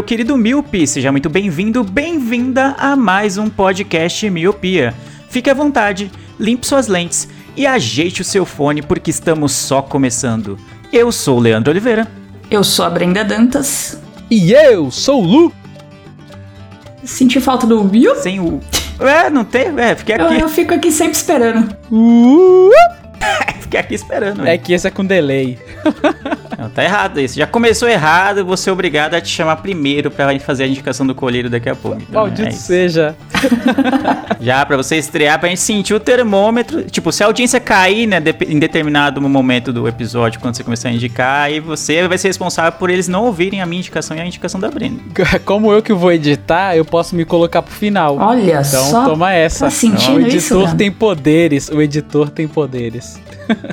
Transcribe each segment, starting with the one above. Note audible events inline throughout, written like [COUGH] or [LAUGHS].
Meu querido Miopi, seja muito bem-vindo, bem-vinda a mais um podcast Miopia. Fique à vontade, limpe suas lentes e ajeite o seu fone porque estamos só começando. Eu sou o Leandro Oliveira. Eu sou a Brenda Dantas. E eu sou o Lu. Senti falta do Will. Sem o. É, não tem? É, fiquei Eu, aqui, eu fico aqui sempre esperando. [LAUGHS] fiquei aqui esperando. É que esse é com delay. [LAUGHS] Não, tá errado isso. Já começou errado, vou ser obrigado a te chamar primeiro pra gente fazer a indicação do colheiro daqui a pouco. Então, Maldito é seja. [LAUGHS] Já pra você estrear, pra gente sentir o termômetro. Tipo, se a audiência cair, né, em determinado momento do episódio, quando você começar a indicar, aí você vai ser responsável por eles não ouvirem a minha indicação e a indicação da Brenda. [LAUGHS] Como eu que vou editar, eu posso me colocar pro final. Olha Então só. toma essa. Tá sentindo o editor isso, tem poderes. O editor tem poderes.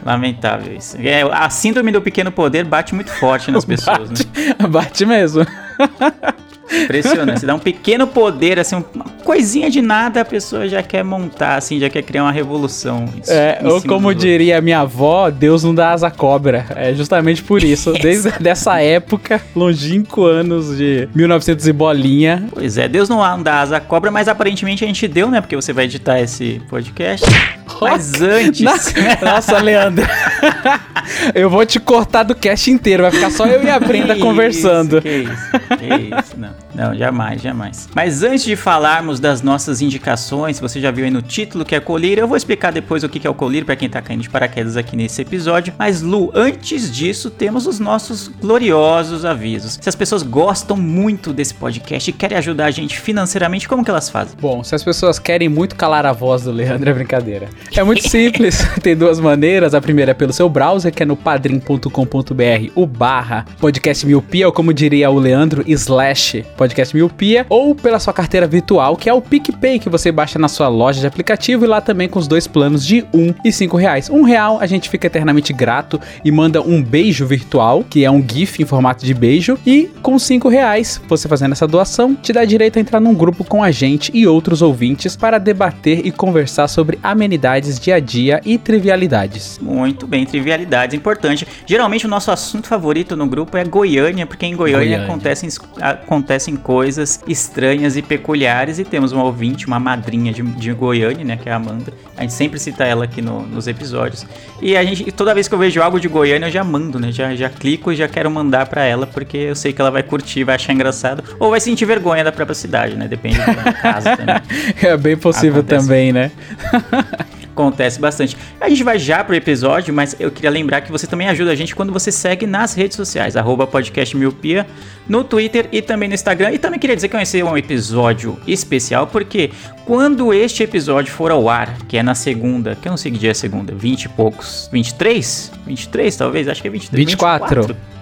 Lamentável isso. É, a síndrome do pequeno poder bate muito forte nas [LAUGHS] pessoas, né? Bate, bate mesmo. [LAUGHS] Impressionante. Você dá um pequeno poder, assim, uma coisinha de nada, a pessoa já quer montar, assim, já quer criar uma revolução. Isso, É, ou como diria minha avó, Deus não dá asa à cobra. É justamente por isso. [LAUGHS] Desde dessa época, longínquo anos de 1900 e bolinha. Pois é, Deus não dá asa à cobra, mas aparentemente a gente deu, né? Porque você vai editar esse podcast. [LAUGHS] Mas antes. Na- [LAUGHS] Nossa, Leandro. eu vou te cortar do cast inteiro. Vai ficar só eu e a Brenda Que conversando. Isso, que isso, que isso, não. Não, jamais, jamais. Mas antes de falarmos das nossas indicações, você já viu aí no título que é colírio, eu vou explicar depois o que é o colírio para quem tá caindo de paraquedas aqui nesse episódio. Mas Lu, antes disso, temos os nossos gloriosos avisos. Se as pessoas gostam muito desse podcast e querem ajudar a gente financeiramente, como que elas fazem? Bom, se as pessoas querem muito calar a voz do Leandro, é brincadeira. É muito simples, [LAUGHS] tem duas maneiras. A primeira é pelo seu browser, que é no padrim.com.br, o barra podcast miopia, ou como diria o Leandro, slash podcast miopia, ou pela sua carteira virtual, que é o PicPay, que você baixa na sua loja de aplicativo e lá também com os dois planos de um e cinco reais. Um real a gente fica eternamente grato e manda um beijo virtual, que é um GIF em formato de beijo, e com cinco reais, você fazendo essa doação, te dá direito a entrar num grupo com a gente e outros ouvintes para debater e conversar sobre amenidades dia a dia e trivialidades. Muito bem, trivialidades, importante. Geralmente o nosso assunto favorito no grupo é Goiânia, porque em Goiânia, Goiânia. Acontecem, acontecem coisas estranhas e peculiares. E temos uma ouvinte, uma madrinha de, de Goiânia, né, que é a Amanda. A gente sempre cita ela aqui no- nos episódios. E a gente, toda vez que eu vejo algo de Goiânia, eu já mando, né? Já, já clico e já quero mandar pra ela, porque eu sei que ela vai curtir, vai achar engraçado. Ou vai sentir vergonha da própria cidade, né? Depende do caso também. [LAUGHS] É bem possível Acontece. também, né? [LAUGHS] Acontece bastante. A gente vai já pro episódio, mas eu queria lembrar que você também ajuda a gente quando você segue nas redes sociais, arroba podcast miopia, no Twitter e também no Instagram. E também queria dizer que vai ser um episódio especial, porque quando este episódio for ao ar, que é na segunda, que eu não sei que dia é segunda, 20 e poucos, 23? 23 talvez? Acho que é 23. 24. 24.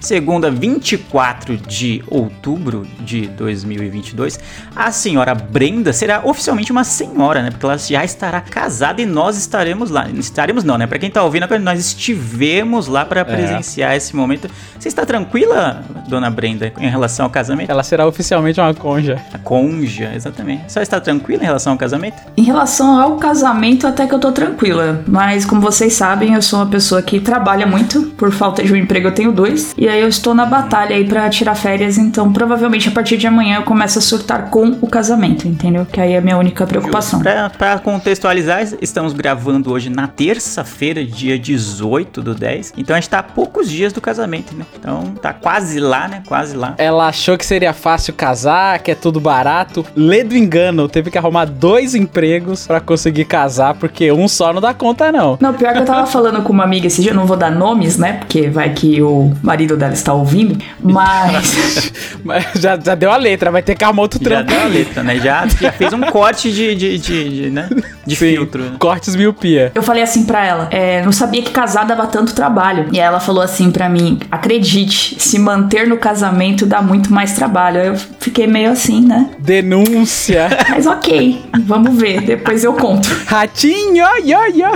Segunda, 24 de outubro de 2022, a senhora Brenda será oficialmente uma senhora, né? Porque ela já estará casada e nós estaremos lá. Estaremos não, né? Pra quem tá ouvindo, nós estivemos lá para presenciar esse momento. Você está tranquila, dona Brenda, em relação ao casamento? Ela será oficialmente uma conja. A conja, exatamente. Só está tranquila em relação ao casamento? Em relação ao casamento, até que eu tô tranquila. Mas, como vocês sabem, eu sou uma pessoa que trabalha muito. Por falta de um emprego, eu tenho dois. E aí eu estou na batalha aí pra tirar férias. Então, provavelmente, a partir de amanhã, eu começo a surtar com o casamento, entendeu? Que aí é a minha única preocupação. Pra, pra contextualizar, estamos gravando hoje na terça-feira, dia 18 do 10. Então a gente tá a poucos dias do casamento, né? Então tá quase lá, né? Quase lá. Ela achou que seria fácil casar, que é tudo barato. Lê do engano, teve que arrumar dois empregos pra conseguir casar, porque um só não dá conta, não. Não, pior que eu tava falando com uma amiga esse dia, eu não vou dar nomes, né? Porque vai que o o marido dela está ouvindo, mas. [LAUGHS] Mas já, já deu a letra, vai ter que arrumar outro Já trampo. deu a letra, né? Já, já fez um corte de, de, de, de, né? de Sim, filtro. né? Cortes miopia. Eu falei assim pra ela, é, não sabia que casar dava tanto trabalho. E ela falou assim pra mim: acredite, se manter no casamento dá muito mais trabalho. Aí eu fiquei meio assim, né? Denúncia. [LAUGHS] Mas ok, vamos ver, depois eu conto. Ratinho, ia, ia.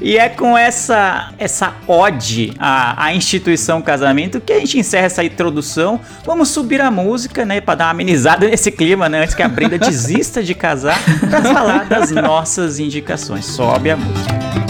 E é com essa essa ode à, à instituição casamento que a gente encerra essa introdução. Vamos subir a música, né, Pra dar uma amenizada nesse clima, né, antes que a Brenda desista de casar, pra falar das nossas indicações. Sobe a música.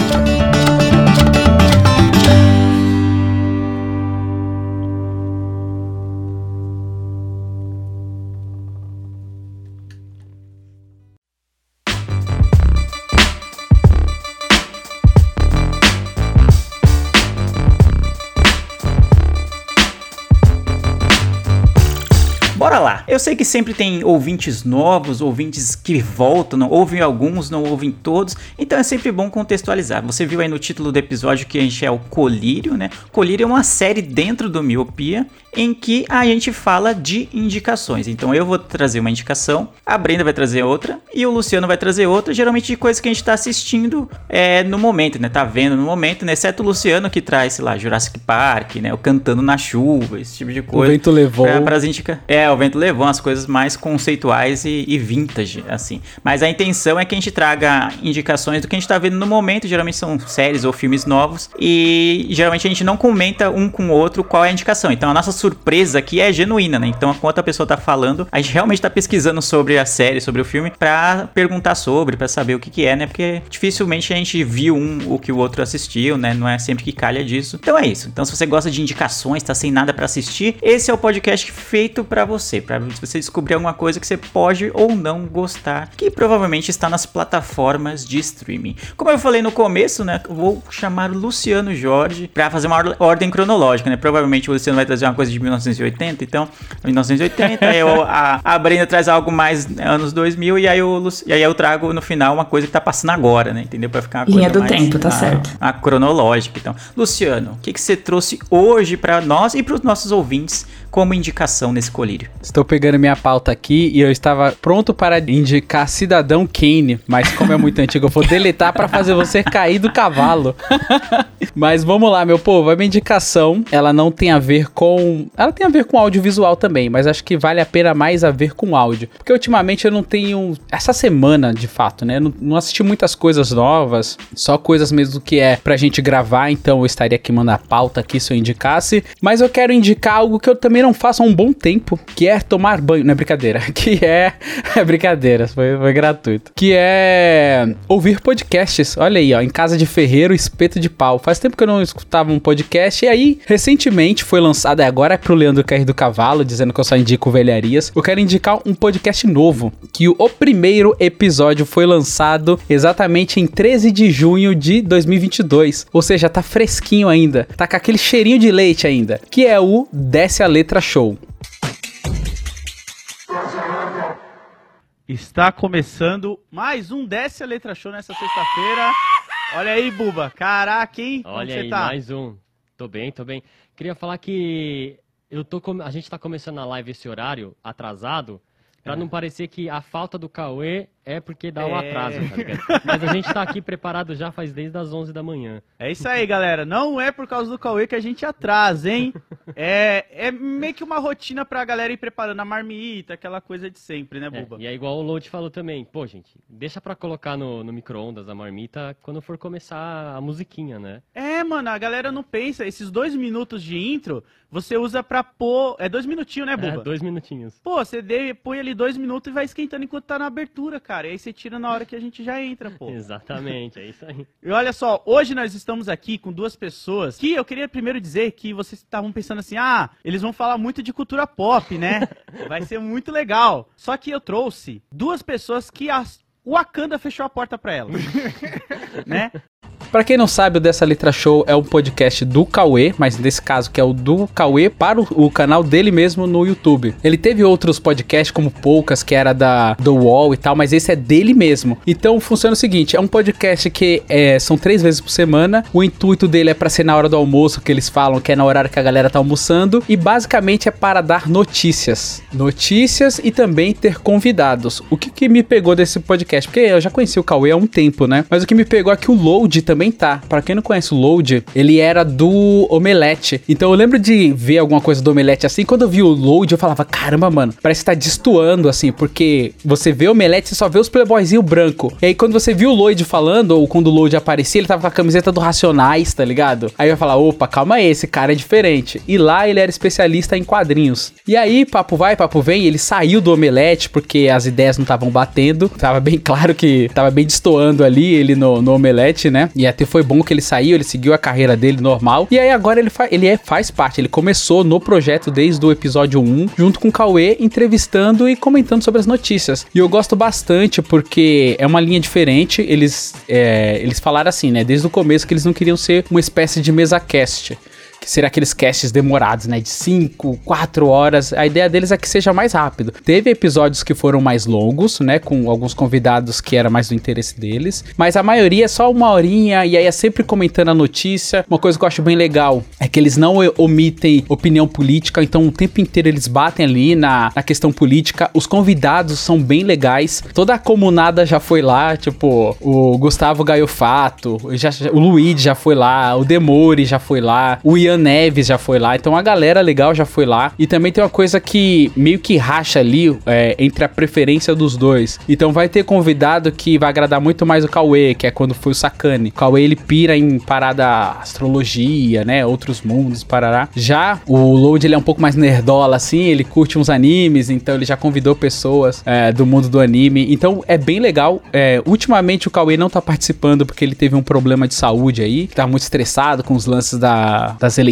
Eu sei que sempre tem ouvintes novos, ouvintes que voltam, não ouvem alguns, não ouvem todos, então é sempre bom contextualizar. Você viu aí no título do episódio que a gente é o Colírio, né? Colírio é uma série dentro do Miopia em que a gente fala de indicações. Então eu vou trazer uma indicação, a Brenda vai trazer outra e o Luciano vai trazer outra, geralmente de coisas que a gente tá assistindo é, no momento, né? Tá vendo no momento, né? Exceto o Luciano que traz, sei lá, Jurassic Park, né? O Cantando na Chuva, esse tipo de O coisa. vento levou. Pra, pras indica... É, o vento levou umas coisas mais conceituais e, e vintage, assim. Mas a intenção é que a gente traga indicações do que a gente tá vendo no momento. Geralmente são séries ou filmes novos. E geralmente a gente não comenta um com o outro qual é a indicação. Então a nossa surpresa aqui é genuína, né? Então enquanto a pessoa tá falando, a gente realmente tá pesquisando sobre a série, sobre o filme, pra perguntar sobre, pra saber o que que é, né? Porque dificilmente a gente viu um o que o outro assistiu, né? Não é sempre que calha disso. Então é isso. Então se você gosta de indicações, tá sem nada pra assistir, esse é o podcast feito pra você, você descobrir alguma coisa que você pode ou não gostar, que provavelmente está nas plataformas de streaming. Como eu falei no começo, né? Eu vou chamar o Luciano Jorge pra fazer uma or- ordem cronológica, né? Provavelmente o Luciano vai trazer uma coisa de 1980, então 1980, aí eu- a, a Brenda traz algo mais né, anos 2000 e aí, eu, e aí eu trago no final uma coisa que tá passando agora, né? Entendeu? Pra ficar uma Linha coisa do mais, tempo, tá a- certo. A cronológica, então. Luciano, o que, que você trouxe hoje pra nós e pros nossos ouvintes como indicação nesse colírio? Estou pegando minha pauta aqui e eu estava pronto para indicar Cidadão Kane, mas como é muito [LAUGHS] antigo, eu vou deletar para fazer você cair do cavalo. [LAUGHS] mas vamos lá, meu povo, a minha indicação, ela não tem a ver com, ela tem a ver com audiovisual também, mas acho que vale a pena mais a ver com áudio, porque ultimamente eu não tenho essa semana, de fato, né? Não, não assisti muitas coisas novas, só coisas mesmo que é pra gente gravar, então eu estaria aqui mandando a pauta aqui se eu indicasse, mas eu quero indicar algo que eu também não faço há um bom tempo, que é tomar banho, não é brincadeira, [LAUGHS] que é, é brincadeira, foi, foi gratuito, que é ouvir podcasts, olha aí, ó, em casa de ferreiro, espeto de pau, faz tempo que eu não escutava um podcast, e aí, recentemente foi lançado, e agora é pro Leandro Cair do Cavalo, dizendo que eu só indico velharias, eu quero indicar um podcast novo, que o, o primeiro episódio foi lançado exatamente em 13 de junho de 2022, ou seja, tá fresquinho ainda, tá com aquele cheirinho de leite ainda, que é o Desce a Letra Show. Está começando mais um Desce a Letra Show nessa sexta-feira. Olha aí, Buba. Caraca, hein? Como Olha você aí, tá? mais um. Tô bem, tô bem. Queria falar que eu tô com- a gente tá começando a live esse horário atrasado, pra não parecer que a falta do Cauê é porque dá um É. atraso, tá ligado? Mas a gente tá aqui preparado já faz desde as 11 da manhã. É isso aí, galera. Não é por causa do Cauê que a gente atrasa, hein? É, é meio que uma rotina pra galera ir preparando a marmita, aquela coisa de sempre, né, É, Buba? e é igual o Load falou também. Pô, gente, deixa pra colocar no, no micro-ondas a marmita quando for começar a musiquinha, né? É, mano, a galera não pensa. Esses dois minutos de intro, você usa pra pôr... É dois minutinhos, né, É, Buba? dois minutinhos. Pô, você põe ali dois minutos e vai esquentando enquanto tá na abertura, cara. E aí você tira na hora que a gente já entra, pô. [LAUGHS] Exatamente, é isso aí. E olha só, hoje nós estamos aqui com duas pessoas que eu queria primeiro dizer que vocês estavam pensando assim, ah, eles vão falar muito de cultura pop, né? [LAUGHS] Vai ser muito legal. Só que eu trouxe duas pessoas que as... o Wakanda fechou a porta pra elas, [LAUGHS] né? Pra quem não sabe, o Dessa Letra Show é um podcast do Cauê, mas nesse caso que é o do Cauê para o, o canal dele mesmo no YouTube. Ele teve outros podcasts como Poucas, que era da do Wall e tal, mas esse é dele mesmo. Então funciona o seguinte, é um podcast que é, são três vezes por semana. O intuito dele é para ser na hora do almoço, que eles falam que é na horário que a galera tá almoçando, e basicamente é para dar notícias. Notícias e também ter convidados. O que, que me pegou desse podcast? Porque eu já conheci o Cauê há um tempo, né? Mas o que me pegou é que o Load também tá. Para quem não conhece o Load, ele era do Omelete. Então eu lembro de ver alguma coisa do Omelete assim. Quando eu vi o Load, eu falava: caramba, mano, parece que tá destoando assim, porque você vê o Omelete e só vê os playboyzinho branco. E aí quando você viu o Lloyd falando, ou quando o Lloyd aparecia, ele tava com a camiseta do Racionais, tá ligado? Aí vai falar: opa, calma aí, esse cara é diferente. E lá ele era especialista em quadrinhos. E aí, papo vai, papo vem, ele saiu do Omelete porque as ideias não estavam batendo. Tava bem claro que tava bem destoando ali ele no, no Omelete, né? E até foi bom que ele saiu, ele seguiu a carreira dele normal. E aí agora ele, fa ele é, faz parte, ele começou no projeto desde o episódio 1, junto com o Cauê, entrevistando e comentando sobre as notícias. E eu gosto bastante porque é uma linha diferente. Eles, é, eles falaram assim, né? Desde o começo que eles não queriam ser uma espécie de mesa cast seriam aqueles casts demorados, né? De 5, 4 horas. A ideia deles é que seja mais rápido. Teve episódios que foram mais longos, né? Com alguns convidados que era mais do interesse deles. Mas a maioria é só uma horinha e aí é sempre comentando a notícia. Uma coisa que eu acho bem legal é que eles não omitem opinião política, então o tempo inteiro eles batem ali na, na questão política. Os convidados são bem legais. Toda a comunada já foi lá, tipo, o Gustavo Gaiofato, já, o Luigi já foi lá, o Demore já foi lá, o Ian Neves já foi lá, então a galera legal já foi lá. E também tem uma coisa que meio que racha ali é, entre a preferência dos dois. Então vai ter convidado que vai agradar muito mais o Cauê, que é quando foi o Sakane. O Cauê ele pira em parada astrologia, né? Outros mundos, parará. Já o Load ele é um pouco mais nerdola assim, ele curte uns animes, então ele já convidou pessoas é, do mundo do anime. Então é bem legal. É, ultimamente o Cauê não tá participando porque ele teve um problema de saúde aí, tá muito estressado com os lances da, das eleições,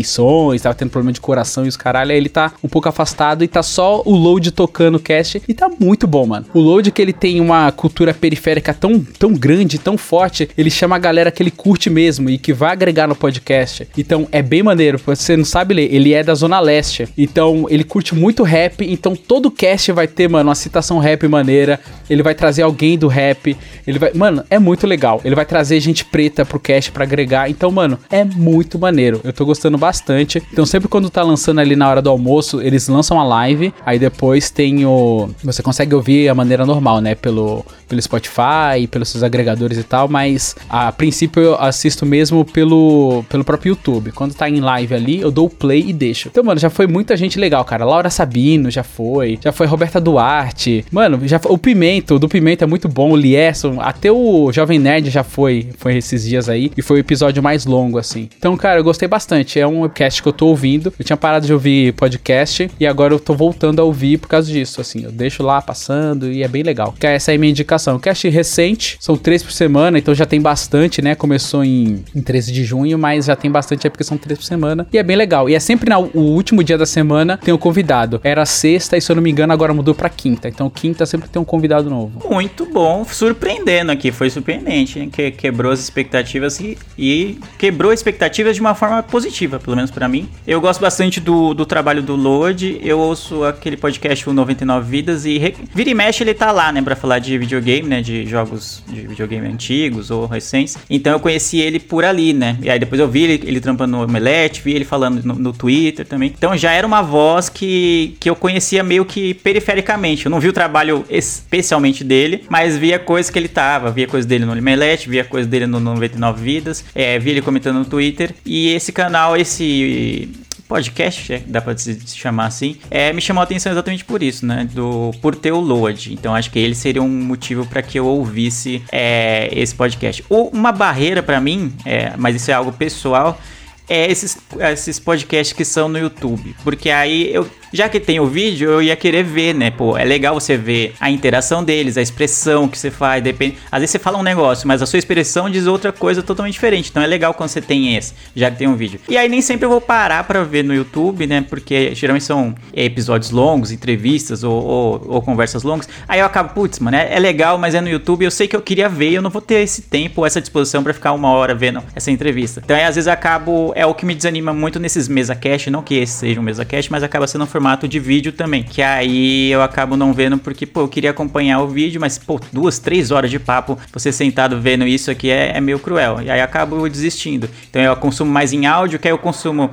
tava tendo problema de coração e os caralho, aí ele tá um pouco afastado e tá só o Load tocando o cast e tá muito bom, mano. O Load que ele tem uma cultura periférica tão, tão grande, tão forte, ele chama a galera que ele curte mesmo e que vai agregar no podcast. Então é bem maneiro, você não sabe ler, ele é da Zona Leste, então ele curte muito rap, então todo cast vai ter, mano, uma citação rap maneira, ele vai trazer alguém do rap, ele vai, mano, é muito legal. Ele vai trazer gente preta pro cast para agregar, então, mano, é muito maneiro. Eu tô gostando bastante. Então, sempre quando tá lançando ali na hora do almoço, eles lançam a live. Aí depois tem o. Você consegue ouvir a maneira normal, né? Pelo, pelo Spotify, pelos seus agregadores e tal. Mas a princípio eu assisto mesmo pelo, pelo próprio YouTube. Quando tá em live ali, eu dou o play e deixo. Então, mano, já foi muita gente legal, cara. Laura Sabino já foi. Já foi Roberta Duarte. Mano, já foi, o Pimento, do Pimento é muito bom. O Lierson, até o Jovem Nerd já foi. Foi esses dias aí. E foi o episódio mais longo, assim. Então, cara, eu gostei bastante. É um podcast que eu tô ouvindo. Eu tinha parado de ouvir podcast e agora eu tô voltando a ouvir por causa disso, assim. Eu deixo lá passando e é bem legal. Que essa é a minha indicação. Cast recente, são três por semana, então já tem bastante, né? Começou em, em 13 de junho, mas já tem bastante é porque são três por semana. E é bem legal. E é sempre no último dia da semana tem um convidado. Era sexta e se eu não me engano agora mudou pra quinta. Então quinta sempre tem um convidado novo. Muito bom, surpreendendo aqui, foi surpreendente, hein? que quebrou as expectativas e, e quebrou expectativas de uma forma positiva, pelo menos para mim. Eu gosto bastante do, do trabalho do Lord, eu ouço aquele podcast o 99 Vidas e re... vira e mexe ele tá lá, né, pra falar de videogame, né, de jogos de videogame antigos ou recentes. Então eu conheci ele por ali, né, e aí depois eu vi ele, ele trampando no Omelete, vi ele falando no, no Twitter também. Então já era uma voz que, que eu conhecia meio que perifericamente. Eu não vi o trabalho especialmente dele, mas via coisas que ele tava, via coisas dele no Omelete, via coisas dele no 99 Vidas, é, via ele comentando no Twitter. E esse canal, esse podcast, é, dá pra se chamar assim, é, me chamou a atenção exatamente por isso, né? Do, por ter o Load. Então acho que ele seria um motivo para que eu ouvisse é, esse podcast. Ou uma barreira para mim, é, mas isso é algo pessoal, é esses, esses podcasts que são no YouTube. Porque aí eu já que tem o vídeo, eu ia querer ver, né? Pô, é legal você ver a interação deles, a expressão que você faz, depende. Às vezes você fala um negócio, mas a sua expressão diz outra coisa totalmente diferente. Então é legal quando você tem esse, já que tem um vídeo. E aí nem sempre eu vou parar para ver no YouTube, né? Porque geralmente são episódios longos, entrevistas ou, ou, ou conversas longas. Aí eu acabo, putz, mano, é, é, legal, mas é no YouTube. Eu sei que eu queria ver, eu não vou ter esse tempo, essa disposição para ficar uma hora vendo essa entrevista. Então aí, às vezes acabo, é o que me desanima muito nesses mesa cast, não que esse seja um mesa cast, mas acaba sendo um formato de vídeo também. Que aí eu acabo não vendo porque, pô, eu queria acompanhar o vídeo, mas, pô, duas, três horas de papo, você sentado vendo isso aqui é, é meio cruel. E aí acabo desistindo. Então eu consumo mais em áudio, que aí eu consumo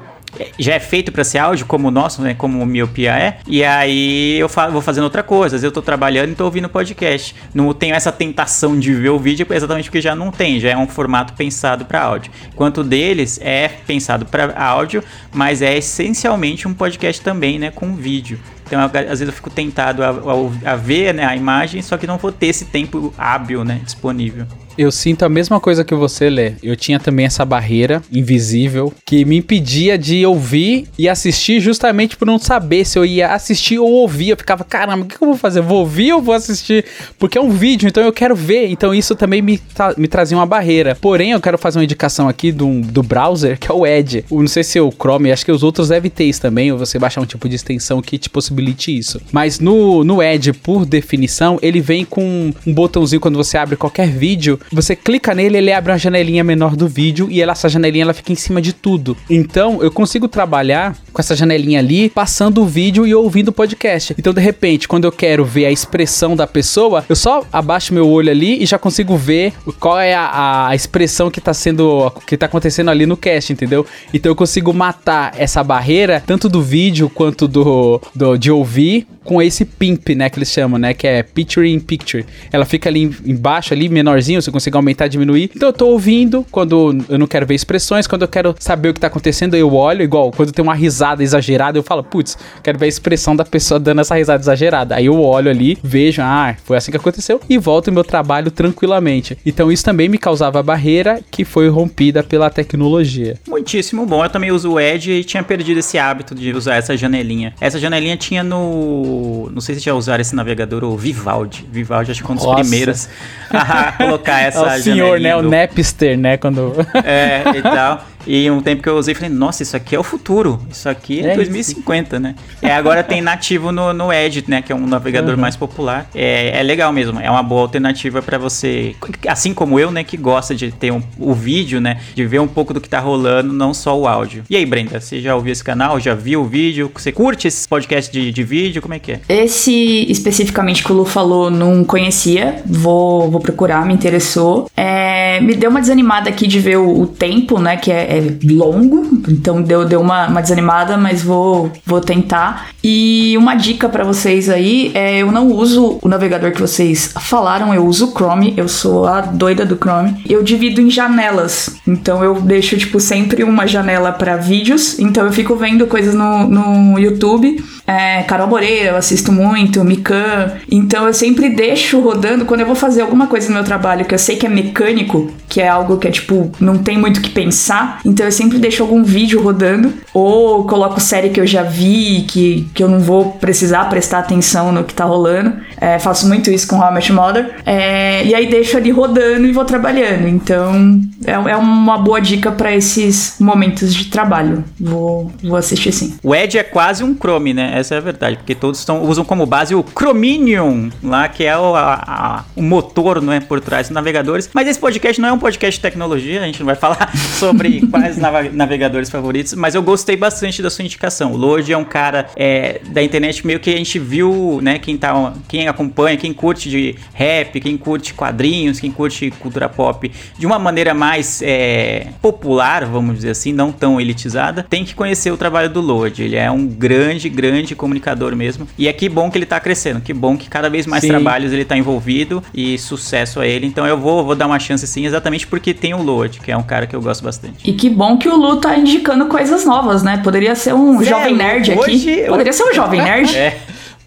já é feito para ser áudio, como o nosso, né? Como o Miopia é. E aí eu fa vou fazendo outra coisa. Às vezes eu tô trabalhando e tô ouvindo podcast. Não tenho essa tentação de ver o vídeo, exatamente porque já não tem. Já é um formato pensado para áudio. Quanto deles é pensado para áudio, mas é essencialmente um podcast também, né? Com vídeo. Então, às vezes eu fico tentado a, a, a ver né, a imagem, só que não vou ter esse tempo hábil, né? Disponível. Eu sinto a mesma coisa que você, Lê. Eu tinha também essa barreira invisível que me impedia de ouvir e assistir justamente por não saber se eu ia assistir ou ouvir. Eu ficava, caramba, o que eu vou fazer? Vou ouvir ou vou assistir? Porque é um vídeo, então eu quero ver. Então isso também me, tra me trazia uma barreira. Porém, eu quero fazer uma indicação aqui do, do browser, que é o Edge. Eu não sei se é o Chrome, acho que os outros devem ter isso também, ou você baixar um tipo de extensão que te possibilite isso. Mas no, no Edge, por definição, ele vem com um botãozinho quando você abre qualquer vídeo você clica nele, ele abre uma janelinha menor do vídeo e ela, essa janelinha ela fica em cima de tudo. Então eu consigo trabalhar com essa janelinha ali, passando o vídeo e ouvindo o podcast. Então de repente, quando eu quero ver a expressão da pessoa, eu só abaixo meu olho ali e já consigo ver qual é a, a expressão que tá sendo, que tá acontecendo ali no cast, entendeu? Então eu consigo matar essa barreira, tanto do vídeo quanto do, do de ouvir, com esse pimp, né, que eles chamam, né, que é picture in picture. Ela fica ali embaixo, ali menorzinho, consegue aumentar, diminuir. Então eu tô ouvindo quando eu não quero ver expressões, quando eu quero saber o que tá acontecendo, eu olho, igual quando tem uma risada exagerada, eu falo, putz, quero ver a expressão da pessoa dando essa risada exagerada. Aí eu olho ali, vejo, ah, foi assim que aconteceu e volto ao meu trabalho tranquilamente. Então isso também me causava barreira que foi rompida pela tecnologia. Muitíssimo bom. Eu também uso o Edge e tinha perdido esse hábito de usar essa janelinha. Essa janelinha tinha no, não sei se já usaram esse navegador, o Vivaldi. Vivaldi acho que foi um dos Nossa. primeiros a [LAUGHS] colocar essa é o senhor, né? Do... O Napster, né? Quando... É, e tal. [LAUGHS] E um tempo que eu usei, falei, nossa, isso aqui é o futuro. Isso aqui é, é 2050, isso. né? É, agora tem nativo no, no Edge, né? Que é um navegador uhum. mais popular. É, é legal mesmo. É uma boa alternativa para você, assim como eu, né? Que gosta de ter um, o vídeo, né? De ver um pouco do que tá rolando, não só o áudio. E aí, Brenda, você já ouviu esse canal? Já viu o vídeo? Você curte esses podcasts de, de vídeo? Como é que é? Esse especificamente que o Lu falou, não conhecia. Vou, vou procurar, me interessou. É, me deu uma desanimada aqui de ver o, o tempo, né? Que é é longo, então deu, deu uma, uma desanimada, mas vou, vou tentar. E uma dica para vocês aí é: eu não uso o navegador que vocês falaram, eu uso o Chrome, eu sou a doida do Chrome. Eu divido em janelas, então eu deixo, tipo, sempre uma janela para vídeos, então eu fico vendo coisas no, no YouTube. É, Carol Moreira, eu assisto muito, Mikan. Então eu sempre deixo rodando quando eu vou fazer alguma coisa no meu trabalho que eu sei que é mecânico, que é algo que é tipo, não tem muito que pensar. Então eu sempre deixo algum vídeo rodando, ou coloco série que eu já vi, que, que eu não vou precisar prestar atenção no que tá rolando. É, faço muito isso com How I Met Mother. É, e aí deixo ali rodando e vou trabalhando. Então é, é uma boa dica para esses momentos de trabalho. Vou, vou assistir sim. O Edge é quase um Chrome, né? Essa é a verdade, porque todos usam como base o Chromium, lá que é o, a, a, o motor né, por trás dos navegadores. Mas esse podcast não é um podcast de tecnologia, a gente não vai falar [LAUGHS] sobre [LAUGHS] quais navegadores favoritos, mas eu gostei bastante da sua indicação. O Lorde é um cara é, da internet meio que a gente viu, né? Quem, tá, quem acompanha, quem curte de rap, quem curte quadrinhos, quem curte cultura pop de uma maneira mais é, popular, vamos dizer assim, não tão elitizada, tem que conhecer o trabalho do Lorde. Ele é um grande, grande comunicador mesmo. E é que bom que ele tá crescendo, que bom que cada vez mais sim. trabalhos ele tá envolvido e sucesso a ele. Então eu vou, vou dar uma chance sim, exatamente porque tem o Lorde, que é um cara que eu gosto bastante. E que bom que o Lu tá indicando coisas novas, né? Poderia ser um Zé, jovem nerd hoje, aqui. Poderia ser um jovem [LAUGHS] nerd. É.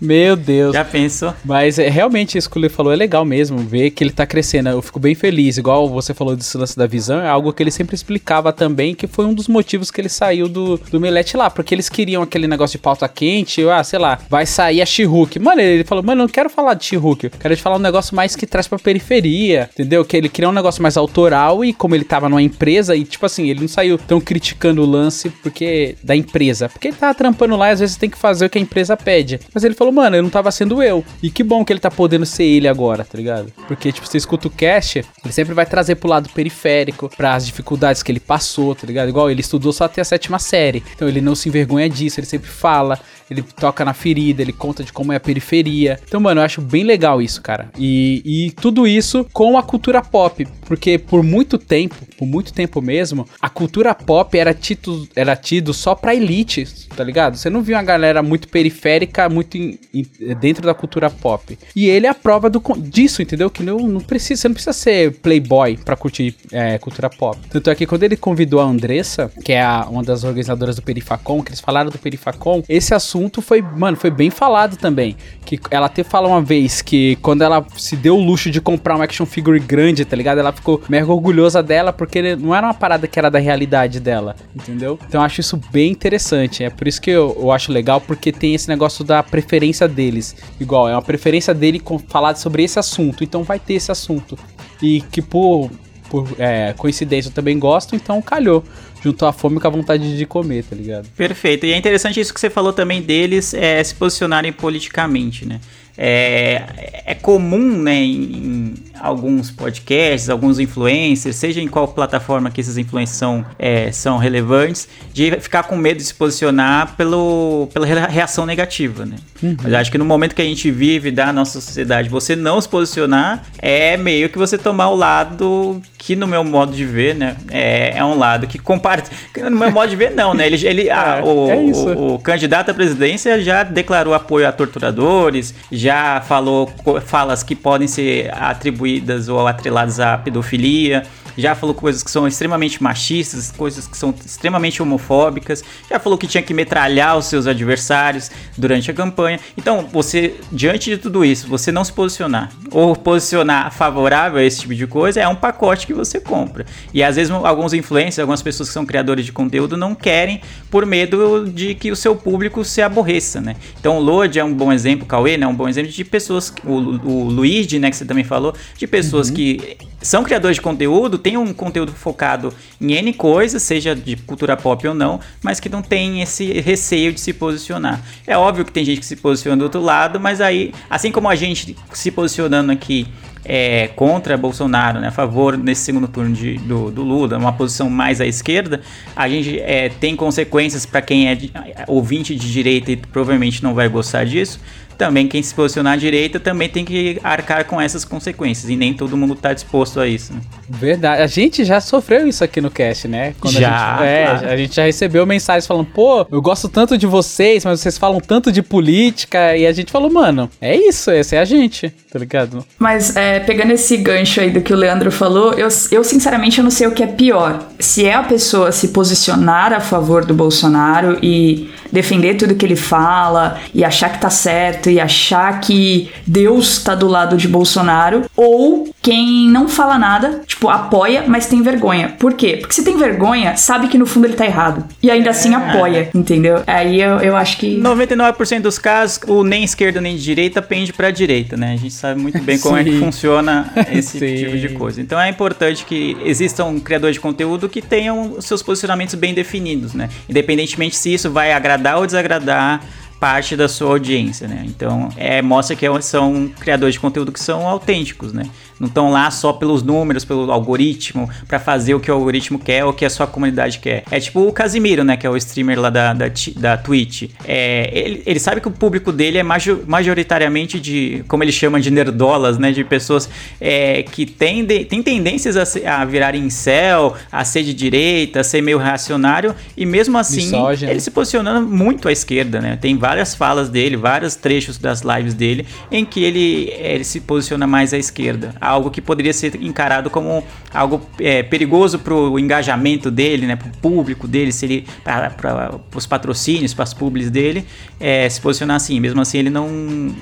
Meu Deus. Já pensou? Mas é, realmente isso que o Lê falou é legal mesmo, ver que ele tá crescendo. Eu fico bem feliz. Igual você falou desse lance da visão, é algo que ele sempre explicava também, que foi um dos motivos que ele saiu do, do Melete lá, porque eles queriam aquele negócio de pauta quente, ah, sei lá, vai sair a She-Hulk. Mano, ele falou, mano, eu não quero falar de She-Hulk, eu quero te falar um negócio mais que traz pra periferia, entendeu? Que ele queria um negócio mais autoral e como ele tava numa empresa, e tipo assim, ele não saiu tão criticando o lance porque da empresa, porque ele tava trampando lá e às vezes tem que fazer o que a empresa pede. Mas ele falou, mano, eu não tava sendo eu. E que bom que ele tá podendo ser ele agora, tá ligado? Porque, tipo, você escuta o cast, ele sempre vai trazer pro lado periférico, para as dificuldades que ele passou, tá ligado? Igual ele estudou só até a sétima série. Então ele não se envergonha disso, ele sempre fala, ele toca na ferida, ele conta de como é a periferia. Então, mano, eu acho bem legal isso, cara. E, e tudo isso com a cultura pop, porque por muito tempo, por muito tempo mesmo, a cultura pop era tido, era tido só pra elite, tá ligado? Você não via uma galera muito periférica, muito in, in, dentro da cultura pop. E ele é a prova do, disso, entendeu? Que não, não precisa, você não precisa ser playboy pra curtir é, cultura pop. Tanto é que quando ele convidou a Andressa, que é a, uma das organizadoras do Perifacom, que eles falaram do Perifacom, esse assunto foi, mano, foi bem falado também. Que ela até fala uma vez que quando ela se deu o luxo de comprar uma action figure grande, tá ligado? Ela ficou mega orgulhosa dela porque não era uma parada que era da realidade dela, entendeu? Então eu acho isso bem interessante. É por isso que eu, eu acho legal, porque tem esse negócio da preferência deles. Igual, é uma preferência dele com, falar sobre esse assunto, então vai ter esse assunto. E que por, por é, coincidência eu também gosto, então calhou juntou a fome com a vontade de comer, tá ligado? Perfeito. E é interessante isso que você falou também deles é, se posicionarem politicamente, né? É, é comum, né, em, alguns podcasts, alguns influencers, seja em qual plataforma que esses influencers são, é, são relevantes, de ficar com medo de se posicionar pelo, pela reação negativa, né? Uhum. Mas acho que no momento que a gente vive da nossa sociedade, você não se posicionar é meio que você tomar o lado que no meu modo de ver, né, é, é um lado que compara. No meu modo de ver, não, né? Ele, ele, [LAUGHS] ah, o, é o, o, candidato à presidência já declarou apoio a torturadores, já falou falas que podem ser atribuídas ou atreladas à pedofilia já falou coisas que são extremamente machistas, coisas que são extremamente homofóbicas, já falou que tinha que metralhar os seus adversários durante a campanha. Então, você, diante de tudo isso, você não se posicionar ou posicionar favorável a esse tipo de coisa é um pacote que você compra. E às vezes alguns influencers, algumas pessoas que são criadores de conteúdo não querem por medo de que o seu público se aborreça, né? Então, o Lodi é um bom exemplo, Cauê, né, é um bom exemplo de pessoas, o, o Luigi, né, que você também falou, de pessoas uhum. que são criadores de conteúdo, tem um conteúdo focado em N coisas, seja de cultura pop ou não, mas que não tem esse receio de se posicionar. É óbvio que tem gente que se posiciona do outro lado, mas aí, assim como a gente se posicionando aqui é, contra Bolsonaro, né, a favor nesse segundo turno de, do, do, Lula, uma posição mais à esquerda, a gente é, tem consequências para quem é de, ouvinte de direita e provavelmente não vai gostar disso, também quem se posicionar à direita também tem que arcar com essas consequências. E nem todo mundo está disposto a isso. Né? Verdade. A gente já sofreu isso aqui no cast, né? Quando já. A gente, é, claro. a gente já recebeu mensagens falando, pô, eu gosto tanto de vocês, mas vocês falam tanto de política. E a gente falou, mano, é isso, esse é a gente, tá ligado? Mas é, pegando esse gancho aí do que o Leandro falou, eu, eu sinceramente eu não sei o que é pior. Se é a pessoa se posicionar a favor do Bolsonaro e defender tudo que ele fala e achar que tá certo e achar que Deus tá do lado de Bolsonaro, ou quem não fala nada, tipo, apoia, mas tem vergonha. Por quê? Porque se tem vergonha, sabe que no fundo ele tá errado. E ainda assim é. apoia, entendeu? Aí eu, eu acho que. 99% dos casos, o nem esquerda nem direita pende pra direita, né? A gente sabe muito bem como é que funciona [LAUGHS] esse tipo de coisa. Então é importante que existam criadores de conteúdo que tenham seus posicionamentos bem definidos, né? Independentemente se isso vai agradar agradar ou desagradar parte da sua audiência, né? Então, é, mostra que são criadores de conteúdo que são autênticos, né? Não estão lá só pelos números, pelo algoritmo, para fazer o que o algoritmo quer ou o que a sua comunidade quer. É tipo o Casimiro, né? Que é o streamer lá da, da, da Twitch. É, ele, ele sabe que o público dele é majoritariamente de, como ele chama, de nerdolas, né? De pessoas é, que tendem, tem tendências a, a virar incel, a ser de direita, a ser meio reacionário, e mesmo assim, Misógino. ele se posicionando muito à esquerda, né? Tem várias falas dele, vários trechos das lives dele, em que ele, ele se posiciona mais à esquerda algo que poderia ser encarado como algo é, perigoso para o engajamento dele, né, para o público dele, se ele para os patrocínios, para as publis dele, é, se posicionar assim. Mesmo assim, ele não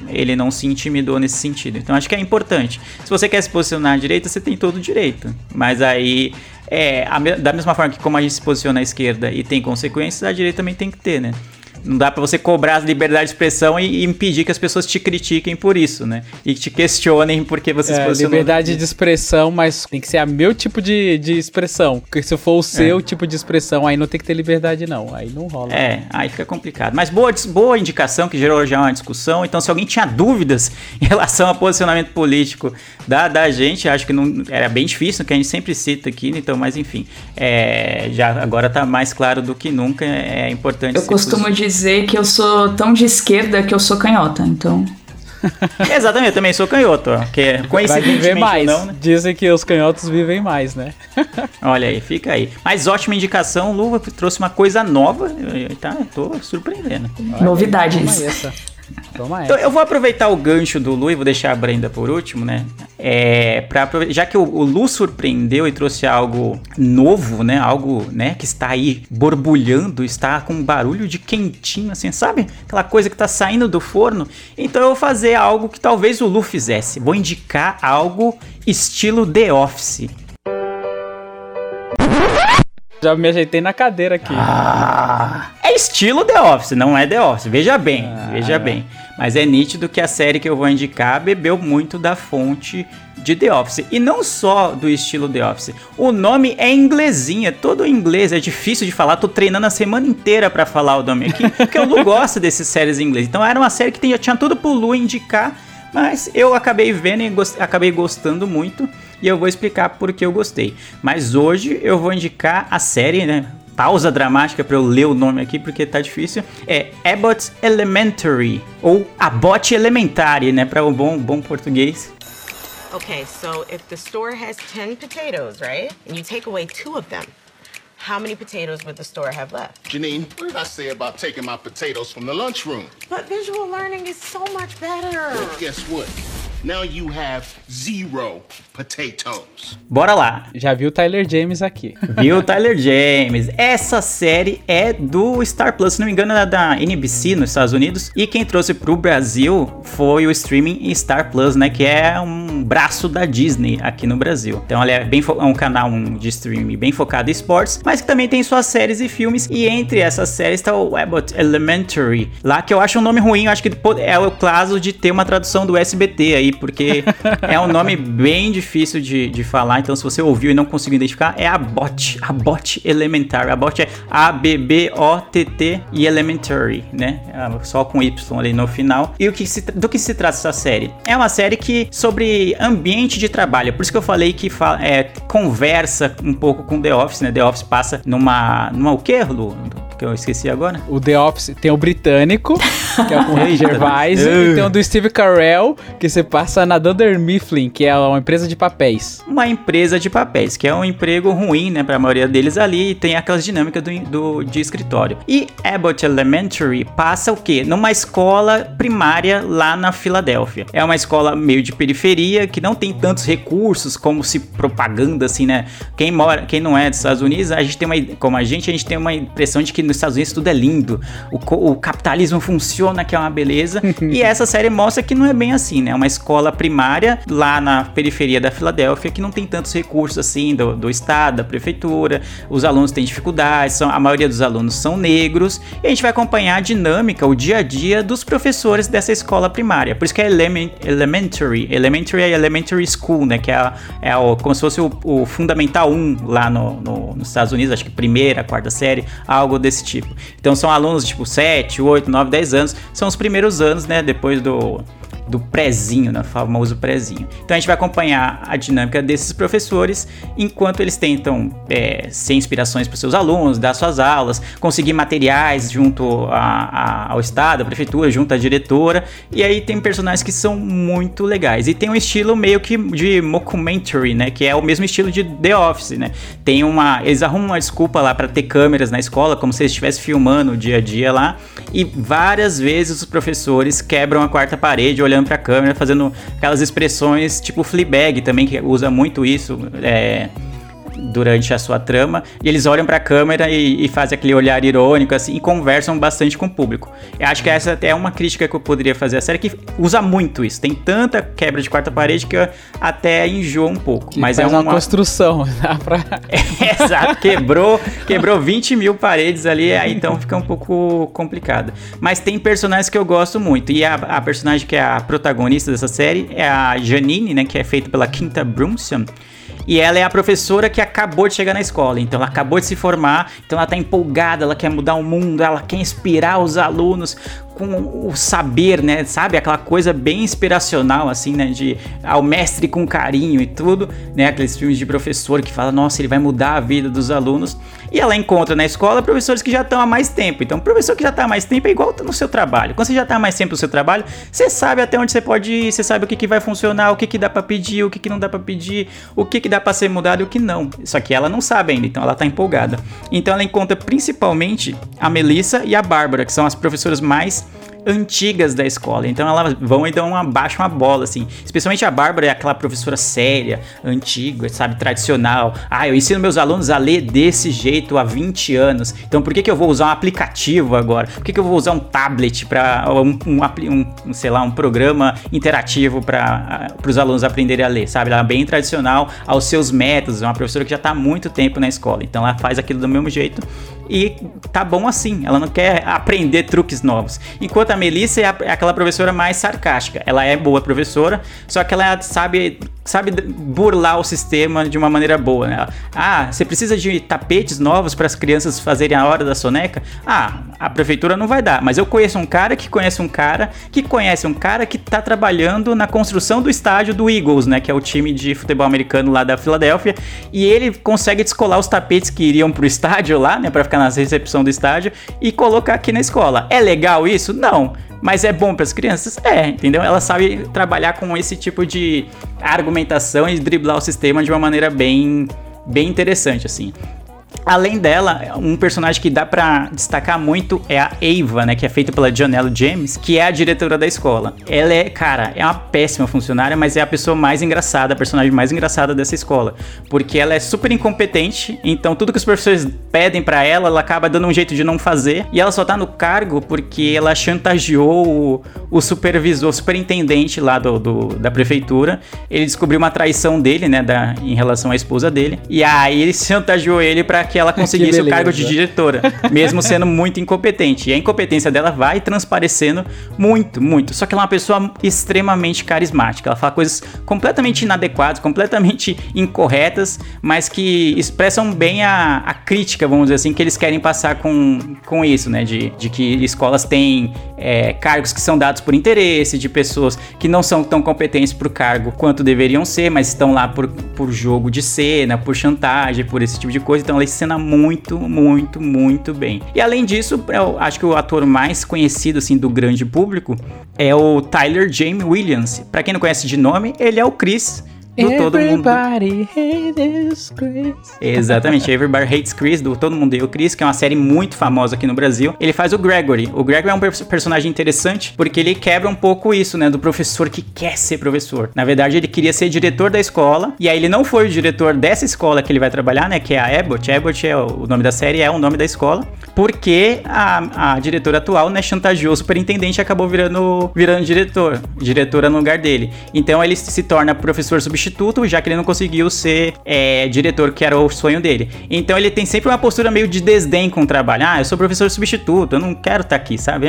ele não se intimidou nesse sentido. Então acho que é importante. Se você quer se posicionar à direita, você tem todo o direito. Mas aí é, a, da mesma forma que como a gente se posiciona à esquerda e tem consequências, a direita também tem que ter, né? Não dá para você cobrar a liberdade de expressão e, e, impedir que as pessoas te critiquem por isso, né? E te questionem porque você é, se posicionou. Liberdade de expressão, mas tem que ser a meu tipo de, de expressão. Porque se for o seu é. tipo de expressão, aí não tem que ter liberdade, não. Aí não rola. É, aí fica complicado. Mas boa, boa indicação, que gerou já uma discussão. Então, se alguém tinha dúvidas [LAUGHS] em relação ao posicionamento político da, da gente, acho que não era bem difícil, que a gente sempre cita aqui, então, mas enfim. É, já agora tá mais claro do que nunca. É importante. Eu costumo dizer dizer que eu sou tão de esquerda que eu sou canhota, então. Exatamente, eu também sou canhoto, ó, que é coincidentemente viver mais. não, né? Dizem que os canhotos vivem mais, né? Olha aí, fica aí. Mas ótima indicação, Luva trouxe uma coisa nova, tá? Eu tô surpreendendo. Novidades. Então, eu vou aproveitar o gancho do Lu e vou deixar a Brenda por último, né? É, pra, já que o, o Lu surpreendeu e trouxe algo novo, né? Algo, né, que está aí borbulhando, está com um barulho de quentinho, assim, sabe? Aquela coisa que está saindo do forno. Então eu vou fazer algo que talvez o Lu fizesse. Vou indicar algo estilo The Office. Já me ajeitei na cadeira aqui. Ah, é estilo The Office, não é The Office. Veja bem, ah, veja bem. Mas é nítido que a série que eu vou indicar bebeu muito da fonte de The Office. E não só do estilo The Office. O nome é inglesinho, é todo inglês, é difícil de falar. Tô treinando a semana inteira para falar o nome aqui, [LAUGHS] porque eu não gosto desses séries em inglês. Então era uma série que já tinha tudo pro Lu indicar, mas eu acabei vendo e gost acabei gostando muito e eu vou explicar por que eu gostei. Mas hoje eu vou indicar a série, né? Pausa dramática para eu ler o nome aqui porque tá difícil. É Abbott Elementary ou Abbott Elementary, né, para um bom bom português. Okay, so if the store has 10 potatoes, right? And you take away two of them, how many potatoes would the store have left? Janine, what did I say about taking my potatoes from the lunchroom? But visual learning is so much better. Well, guess what? Now you have zero potatoes. Bora lá. Já viu o Tyler James aqui. Viu o Tyler James. Essa série é do Star Plus, se não me engano, é da NBC nos Estados Unidos. E quem trouxe pro Brasil foi o streaming Star Plus, né? Que é um braço da Disney aqui no Brasil. Então, ele é, bem é um canal de streaming bem focado em esportes, mas que também tem suas séries e filmes. E entre essas séries está o Abbott Elementary, lá que eu acho um nome ruim. Eu acho que é o caso de ter uma tradução do SBT aí porque é um nome bem difícil de, de falar. Então, se você ouviu e não conseguiu identificar, é a bot, a bot elementar. A bot é A-B-B-O-T-T e elementary, né? É só com Y ali no final. E o que se, do que se trata essa série? É uma série que sobre ambiente de trabalho. Por isso que eu falei que fala, é, conversa um pouco com The Office, né? The Office passa numa. numa o quê, Lu? Que eu esqueci agora. O The Office tem o britânico, que é com o [LAUGHS] Rei Gervais, e tem o do Steve Carell, que você passa na Dunder Mifflin, que é uma empresa de papéis. Uma empresa de papéis, que é um emprego ruim, né, para a maioria deles ali, e tem aquelas dinâmicas do, do, de escritório. E Abbott Elementary passa o quê? Numa escola primária lá na Filadélfia. É uma escola meio de periferia, que não tem tantos recursos como se propaganda, assim, né? Quem mora, quem não é dos Estados Unidos, a gente tem uma, como a gente, a gente tem uma impressão de que nos Estados Unidos tudo é lindo, o, o capitalismo funciona, que é uma beleza, [LAUGHS] e essa série mostra que não é bem assim, né? É uma escola primária lá na periferia da Filadélfia que não tem tantos recursos assim do, do estado, da prefeitura. Os alunos têm dificuldades, são, a maioria dos alunos são negros e a gente vai acompanhar a dinâmica, o dia a dia dos professores dessa escola primária. Por isso que é element, elementary, elementary é elementary school, né? Que é, a, é o, como se fosse o, o fundamental 1 lá no, no, nos Estados Unidos, acho que primeira, quarta série, algo desse tipo. Então são alunos tipo 7, 8, 9, 10 anos, são os primeiros anos, né? Depois do do prézinho, né, famoso prézinho. Então a gente vai acompanhar a dinâmica desses professores enquanto eles tentam é, ser inspirações para seus alunos, dar suas aulas, conseguir materiais junto a, a, ao Estado, à prefeitura, junto à diretora. E aí tem personagens que são muito legais. E tem um estilo meio que de mockumentary, né? Que é o mesmo estilo de The Office, né? Tem uma. Eles arrumam uma desculpa lá para ter câmeras na escola, como se eles estivessem filmando o dia a dia lá. E várias vezes os professores quebram a quarta parede, olhando olhando pra câmera, fazendo aquelas expressões tipo Fleabag também, que usa muito isso. É, durante a sua trama, e eles olham pra câmera e, e, fazem aquele olhar irônico, assim, e conversam bastante com o público. Eu acho que essa é uma crítica que eu poderia fazer à série, que usa muito isso. Tem tanta quebra de quarta parede que até enjoa um pouco. Que mas é uma, uma construção, [LAUGHS] dá pra... É, exato, quebrou, quebrou 20 mil paredes ali, aí então fica um pouco complicado. Mas tem personagens que eu gosto muito, e a, a personagem que é a protagonista dessa série é a Janine, né, que é feita pela Quinta Brunson, e ela é a professora que acabou de chegar na escola, então ela acabou de se formar, então ela tá empolgada, ela quer mudar o mundo, ela quer inspirar os alunos com o saber, né? Sabe? Aquela coisa bem inspiracional, assim, né? De ao mestre com carinho e tudo, né? Aqueles filmes de professor que fala, nossa, ele vai mudar a vida dos alunos. E ela encontra na escola professores que já estão há mais tempo. Então, professor que já está há mais tempo é igual no seu trabalho. Quando você já está há mais tempo no seu trabalho, você sabe até onde você pode ir, você sabe o que, que vai funcionar, o que, que dá para pedir, o que, que não dá para pedir, o que, que dá para ser mudado e o que não. Só que ela não sabe ainda, então ela está empolgada. Então, ela encontra principalmente a Melissa e a Bárbara, que são as professoras mais antigas da escola. Então elas vão e dão uma, baixam a bola, assim. Especialmente a Bárbara é aquela professora séria, antiga, sabe, tradicional. Ah, eu ensino meus alunos a ler desse jeito há 20 anos. Então por que, que eu vou usar um aplicativo agora? Por que, que eu vou usar um tablet para um, um, um, sei lá, um programa interativo para os alunos aprenderem a ler, sabe? Ela é bem tradicional aos seus métodos, é uma professora que já está há muito tempo na escola. Então ela faz aquilo do mesmo jeito e tá bom assim. Ela não quer aprender truques novos. Enquanto a Melissa é, a, é aquela professora mais sarcástica. Ela é boa professora, só que ela sabe sabe burlar o sistema de uma maneira boa. Né? Ah, você precisa de tapetes novos para as crianças fazerem a hora da soneca? Ah, a prefeitura não vai dar, mas eu conheço um cara que conhece um cara que conhece um cara que está trabalhando na construção do estádio do Eagles, né, que é o time de futebol americano lá da Filadélfia, e ele consegue descolar os tapetes que iriam pro estádio lá, né, para na recepção do estádio e colocar aqui na escola. É legal isso? Não. Mas é bom para as crianças? É, entendeu? Ela sabe trabalhar com esse tipo de argumentação e driblar o sistema de uma maneira bem, bem interessante, assim. Além dela, um personagem que dá para destacar muito é a Ava, né, que é feita pela Janelle James, que é a diretora da escola. Ela é, cara, é uma péssima funcionária, mas é a pessoa mais engraçada, a personagem mais engraçada dessa escola, porque ela é super incompetente, então tudo que os professores pedem para ela, ela acaba dando um jeito de não fazer, e ela só tá no cargo porque ela chantageou o, o supervisor, o superintendente lá do, do, da prefeitura. Ele descobriu uma traição dele, né, da, em relação à esposa dele, e aí ele [LAUGHS] chantageou ele para que ela [LAUGHS] conseguisse que o cargo de diretora, mesmo sendo muito incompetente. E a incompetência dela vai transparecendo muito, muito. Só que ela é uma pessoa extremamente carismática. Ela fala coisas completamente inadequadas, completamente [LAUGHS] incorretas, mas que expressam bem a, a crítica, vamos dizer assim, que eles querem passar com, com isso, né? De, de que escolas têm é, cargos que são dados por interesse, de pessoas que não são tão competentes para o cargo quanto deveriam ser, mas estão lá por, por jogo de cena, por chantagem, por esse tipo de coisa. Então ela cena muito, muito, muito bem. E além disso, eu acho que o ator mais conhecido assim do grande público é o Tyler James Williams. Para quem não conhece de nome, ele é o Chris do Todo Mundo. Hates Chris. Exatamente, Everybody Hates Chris, do Todo Mundo Odeia o Chris, que é uma série muito famosa aqui no Brasil. Ele faz o Gregory. O Gregory é um personagem interessante porque ele quebra um pouco isso, né, do professor que quer ser professor. Na verdade, ele queria ser diretor da escola e aí ele não foi o diretor dessa escola que ele vai trabalhar, né, que é a Abbott. Abbott é o nome da série, é o nome da escola, porque a, a diretora atual, né, chantageou o superintendente e acabou virando, virando diretor, diretora no lugar dele. Então ele se torna professor substituto substituto, já que ele não conseguiu ser é, diretor, que era o sonho dele. Então ele tem sempre uma postura meio de desdém com o trabalho. Ah, eu sou professor substituto, eu não quero estar tá aqui, sabe?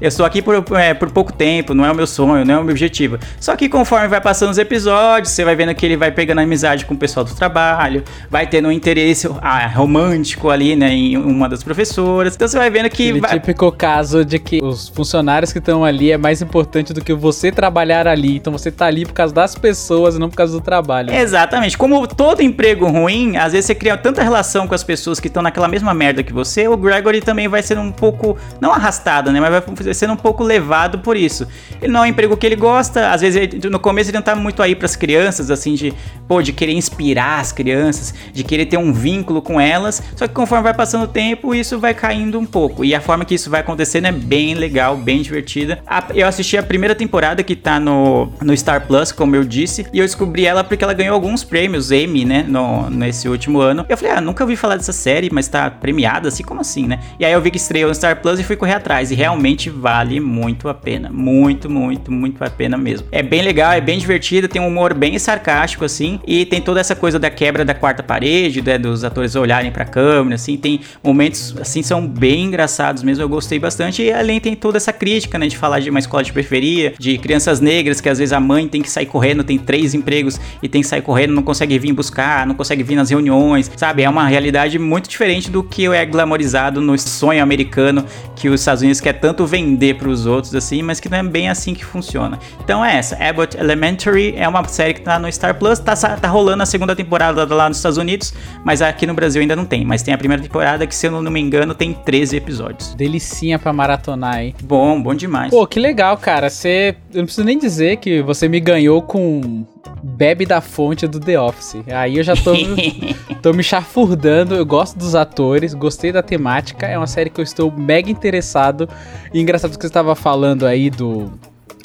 Eu estou aqui por, é, por pouco tempo, não é o meu sonho, não é o meu objetivo. Só que conforme vai passando os episódios, você vai vendo que ele vai pegando amizade com o pessoal do trabalho, vai tendo um interesse ah, romântico ali, né, em uma das professoras. Então você vai vendo que. Aquele vai... típico caso de que os funcionários que estão ali é mais importante do que você trabalhar ali. Então você tá ali por causa das pessoas e não por causa causa do trabalho. Exatamente. Como todo emprego ruim, às vezes você cria tanta relação com as pessoas que estão naquela mesma merda que você, o Gregory também vai ser um pouco, não arrastado, né? Mas vai ser um pouco levado por isso. Ele não é um emprego que ele gosta, às vezes ele, no começo ele não tá muito aí pras crianças, assim, de, pô, de querer inspirar as crianças, de querer ter um vínculo com elas. Só que conforme vai passando o tempo, isso vai caindo um pouco. E a forma que isso vai acontecendo é bem legal, bem divertida. Eu assisti a primeira temporada que tá no, no Star Plus, como eu disse, e eu descobri ela porque ela ganhou alguns prêmios Emmy, né, no, nesse último ano. Eu falei, ah, nunca ouvi falar dessa série, mas tá premiada, assim, como assim, né? E aí eu vi que estreou no Star Plus e fui correr atrás. E realmente vale muito a pena. Muito, muito, muito a pena mesmo. É bem legal, é bem divertida, tem um humor bem sarcástico, assim, e tem toda essa coisa da quebra da quarta parede, né, dos atores olharem pra câmera, assim, tem momentos, assim, são bem engraçados mesmo, eu gostei bastante. E além tem toda essa crítica, né, de falar de uma escola de periferia, de crianças negras que às vezes a mãe tem que sair correndo, tem três empregos e tem que sair correndo, não consegue vir buscar, não consegue vir nas reuniões, sabe? É uma realidade muito diferente do que é glamorizado no sonho americano que os Estados Unidos quer tanto vender para os outros, assim, mas que não é bem assim que funciona. Então é essa, Abbott Elementary é uma série que tá no Star Plus, tá, tá rolando a segunda temporada lá nos Estados Unidos, mas aqui no Brasil ainda não tem. Mas tem a primeira temporada que, se eu não me engano, tem 13 episódios. Delicinha pra maratonar, hein? Bom, bom demais. Pô, que legal, cara. Você. Eu não preciso nem dizer que você me ganhou com bebe da fonte do The Office. Aí eu já tô, [LAUGHS] tô me chafurdando. Eu gosto dos atores, gostei da temática. É uma série que eu estou mega interessado. E engraçado que você estava falando aí do,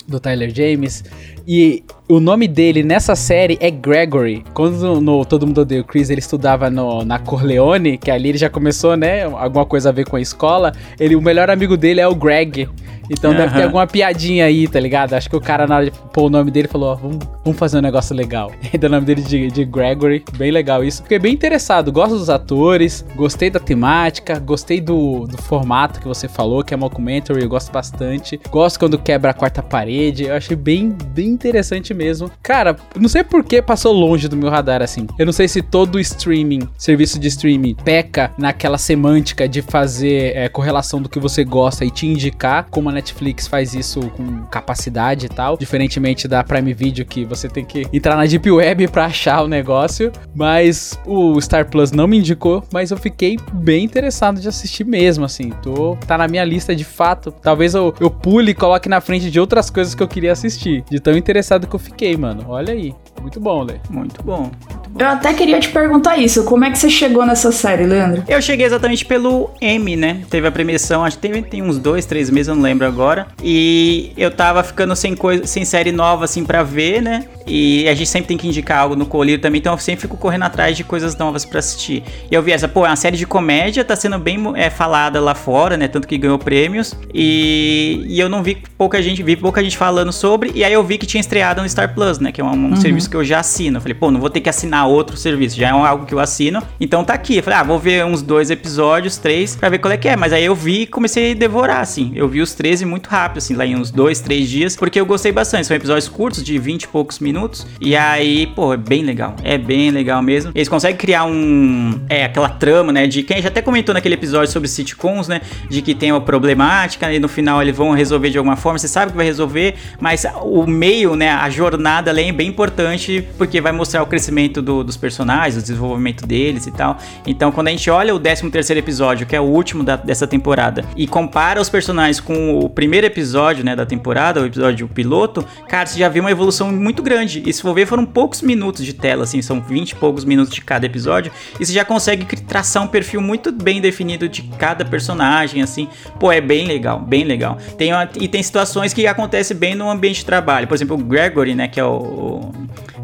do Tyler James. E o nome dele nessa série é Gregory. Quando no Todo Mundo Odeia o Chris ele estudava no, na Corleone, que ali ele já começou, né? Alguma coisa a ver com a escola. Ele, o melhor amigo dele é o Greg. Então uhum. deve ter alguma piadinha aí, tá ligado? Acho que o cara, na hora de pôr o nome dele, falou: Ó, vamos, vamos fazer um negócio legal. [LAUGHS] E deu o nome dele de, de Gregory. Bem legal isso. Fiquei bem interessado. Gosto dos atores, gostei da temática, gostei do, do formato que você falou, que é mockumentary. Eu gosto bastante. Gosto quando quebra a quarta parede. Eu achei bem, bem interessante mesmo. Cara, não sei por que passou longe do meu radar assim. Eu não sei se todo streaming, serviço de streaming, peca naquela semântica de fazer é, correlação do que você gosta e te indicar, como a Netflix faz isso com capacidade e tal, diferentemente da Prime Video que você tem que entrar na Deep Web [LAUGHS] para achar o negócio. Mas o Star Plus não me indicou, mas eu fiquei bem interessado de assistir mesmo, assim. Tô, tá na minha lista de fato. Talvez eu, eu pule e coloque na frente de outras coisas que eu queria assistir. De tão interessado que eu fiquei, mano. Olha aí. Muito bom, Lê. Muito bom. Eu até queria te perguntar isso. Como é que você chegou nessa série, Leandro? Eu cheguei exatamente pelo M, né? Teve a premiação, acho que teve, tem uns dois, três meses, eu não lembro agora. E eu tava ficando sem, coisa, sem série nova, assim, pra ver, né? E a gente sempre tem que indicar algo no colírio também, então eu sempre fico correndo atrás de coisas novas para assistir. E eu vi essa, pô, é uma série de comédia, tá sendo bem é, falada lá fora, né? Tanto que ganhou prêmios. E, e eu não vi pouca gente, vi pouca gente falando sobre. E aí eu vi que tinha estreado no Star Plus, né? Que é um, um uhum. serviço que eu já assino. Eu falei, pô, não vou ter que assinar outro serviço, já é algo que eu assino. Então tá aqui. Eu falei, ah, vou ver uns dois episódios, três, pra ver qual é que é. Mas aí eu vi e comecei a devorar, assim. Eu vi os 13 muito rápido, assim, lá em uns dois, três dias, porque eu gostei bastante. São episódios curtos, de 20 e poucos minutos. E aí, pô, é bem legal. É bem legal mesmo. Eles conseguem criar um. É, aquela trama, né? De quem já até comentou naquele episódio sobre sitcoms, né? De que tem uma problemática e no final eles vão resolver de alguma forma. Você sabe que vai resolver, mas o meio, né? A jornada ali é bem importante porque vai mostrar o crescimento do, dos personagens, o desenvolvimento deles e tal. Então, quando a gente olha o 13 terceiro episódio, que é o último da, dessa temporada, e compara os personagens com o primeiro episódio, né, da temporada, o episódio piloto, cara, você já vê uma evolução muito grande. E se for ver, foram poucos minutos de tela, assim, são 20 e poucos minutos de cada episódio, e você já consegue traçar um perfil muito bem definido de cada personagem, assim. Pô, é bem legal, bem legal. Tem uma, e tem situações que acontecem bem no ambiente de trabalho. Por exemplo, o Gregory, né, que é o,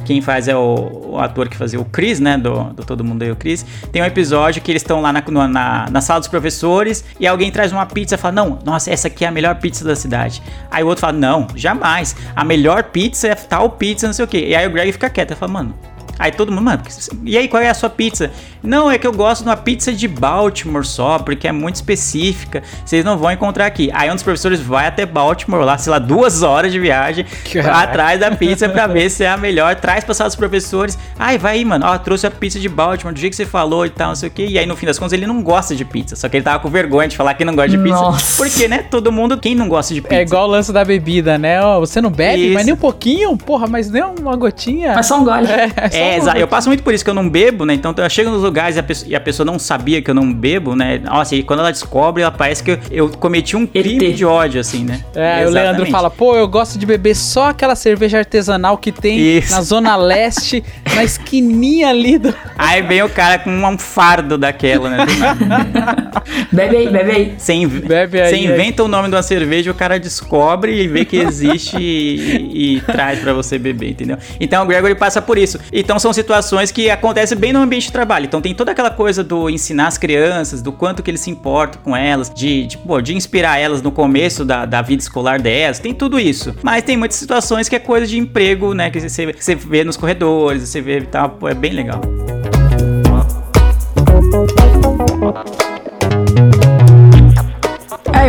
quem faz é o, o, ator que fazia o Chris, né? Do, do Todo Mundo aí, o Chris. Tem um episódio que eles estão lá na, na, na, sala dos professores e alguém traz uma pizza e fala: Não, nossa, essa aqui é a melhor pizza da cidade. Aí o outro fala: Não, jamais. A melhor pizza é tal pizza, não sei o quê. E aí o Greg fica quieto. Ele fala: Mano, Aí todo mundo, mano, e aí qual é a sua pizza? Não, é que eu gosto de uma pizza de Baltimore só, porque é muito específica. Vocês não vão encontrar aqui. Aí um dos professores vai até Baltimore, lá, sei lá, duas horas de viagem, Caraca. atrás da pizza pra ver se é a melhor. Traz pra sala dos professores. Ai, vai aí, mano. Ó, trouxe a pizza de Baltimore, do jeito que você falou e tal, não sei o quê. E aí, no fim das contas, ele não gosta de pizza. Só que ele tava com vergonha de falar que não gosta de pizza. Nossa. Porque, né, todo mundo, quem não gosta de pizza? É igual o lance da bebida, né? Ó, você não bebe, Isso. mas nem um pouquinho? Porra, mas nem uma gotinha. Mas só um gole. É, só É, exato. Eu passo muito por isso que eu não bebo, né? Então eu chego nos lugares e a, pessoa, e a pessoa não sabia que eu não bebo, né? Nossa, e quando ela descobre, ela parece que eu, eu cometi um crime ET. de ódio, assim, né? É, o Leandro Exatamente. fala, pô, eu gosto de beber só aquela cerveja artesanal que tem Isso. na Zona Leste, [LAUGHS] na esquininha ali do. Aí vem o cara com um fardo daquela, né? [LAUGHS] Bebe aí, bebe aí. Você, inv- Bebe aí, você inventa o nome de uma cerveja, o cara descobre e vê que existe e, e traz pra você beber, entendeu? Então o Gregory passa por isso. Então são situações que acontecem bem no ambiente de trabalho. Então tem toda aquela coisa do ensinar as crianças, do quanto que ele se importa com elas, de, de, pô, de inspirar elas no começo da, da vida escolar delas, tem tudo isso. Mas tem muitas situações que é coisa de emprego, né? Que você, você vê nos corredores, você vê e tal, é bem legal.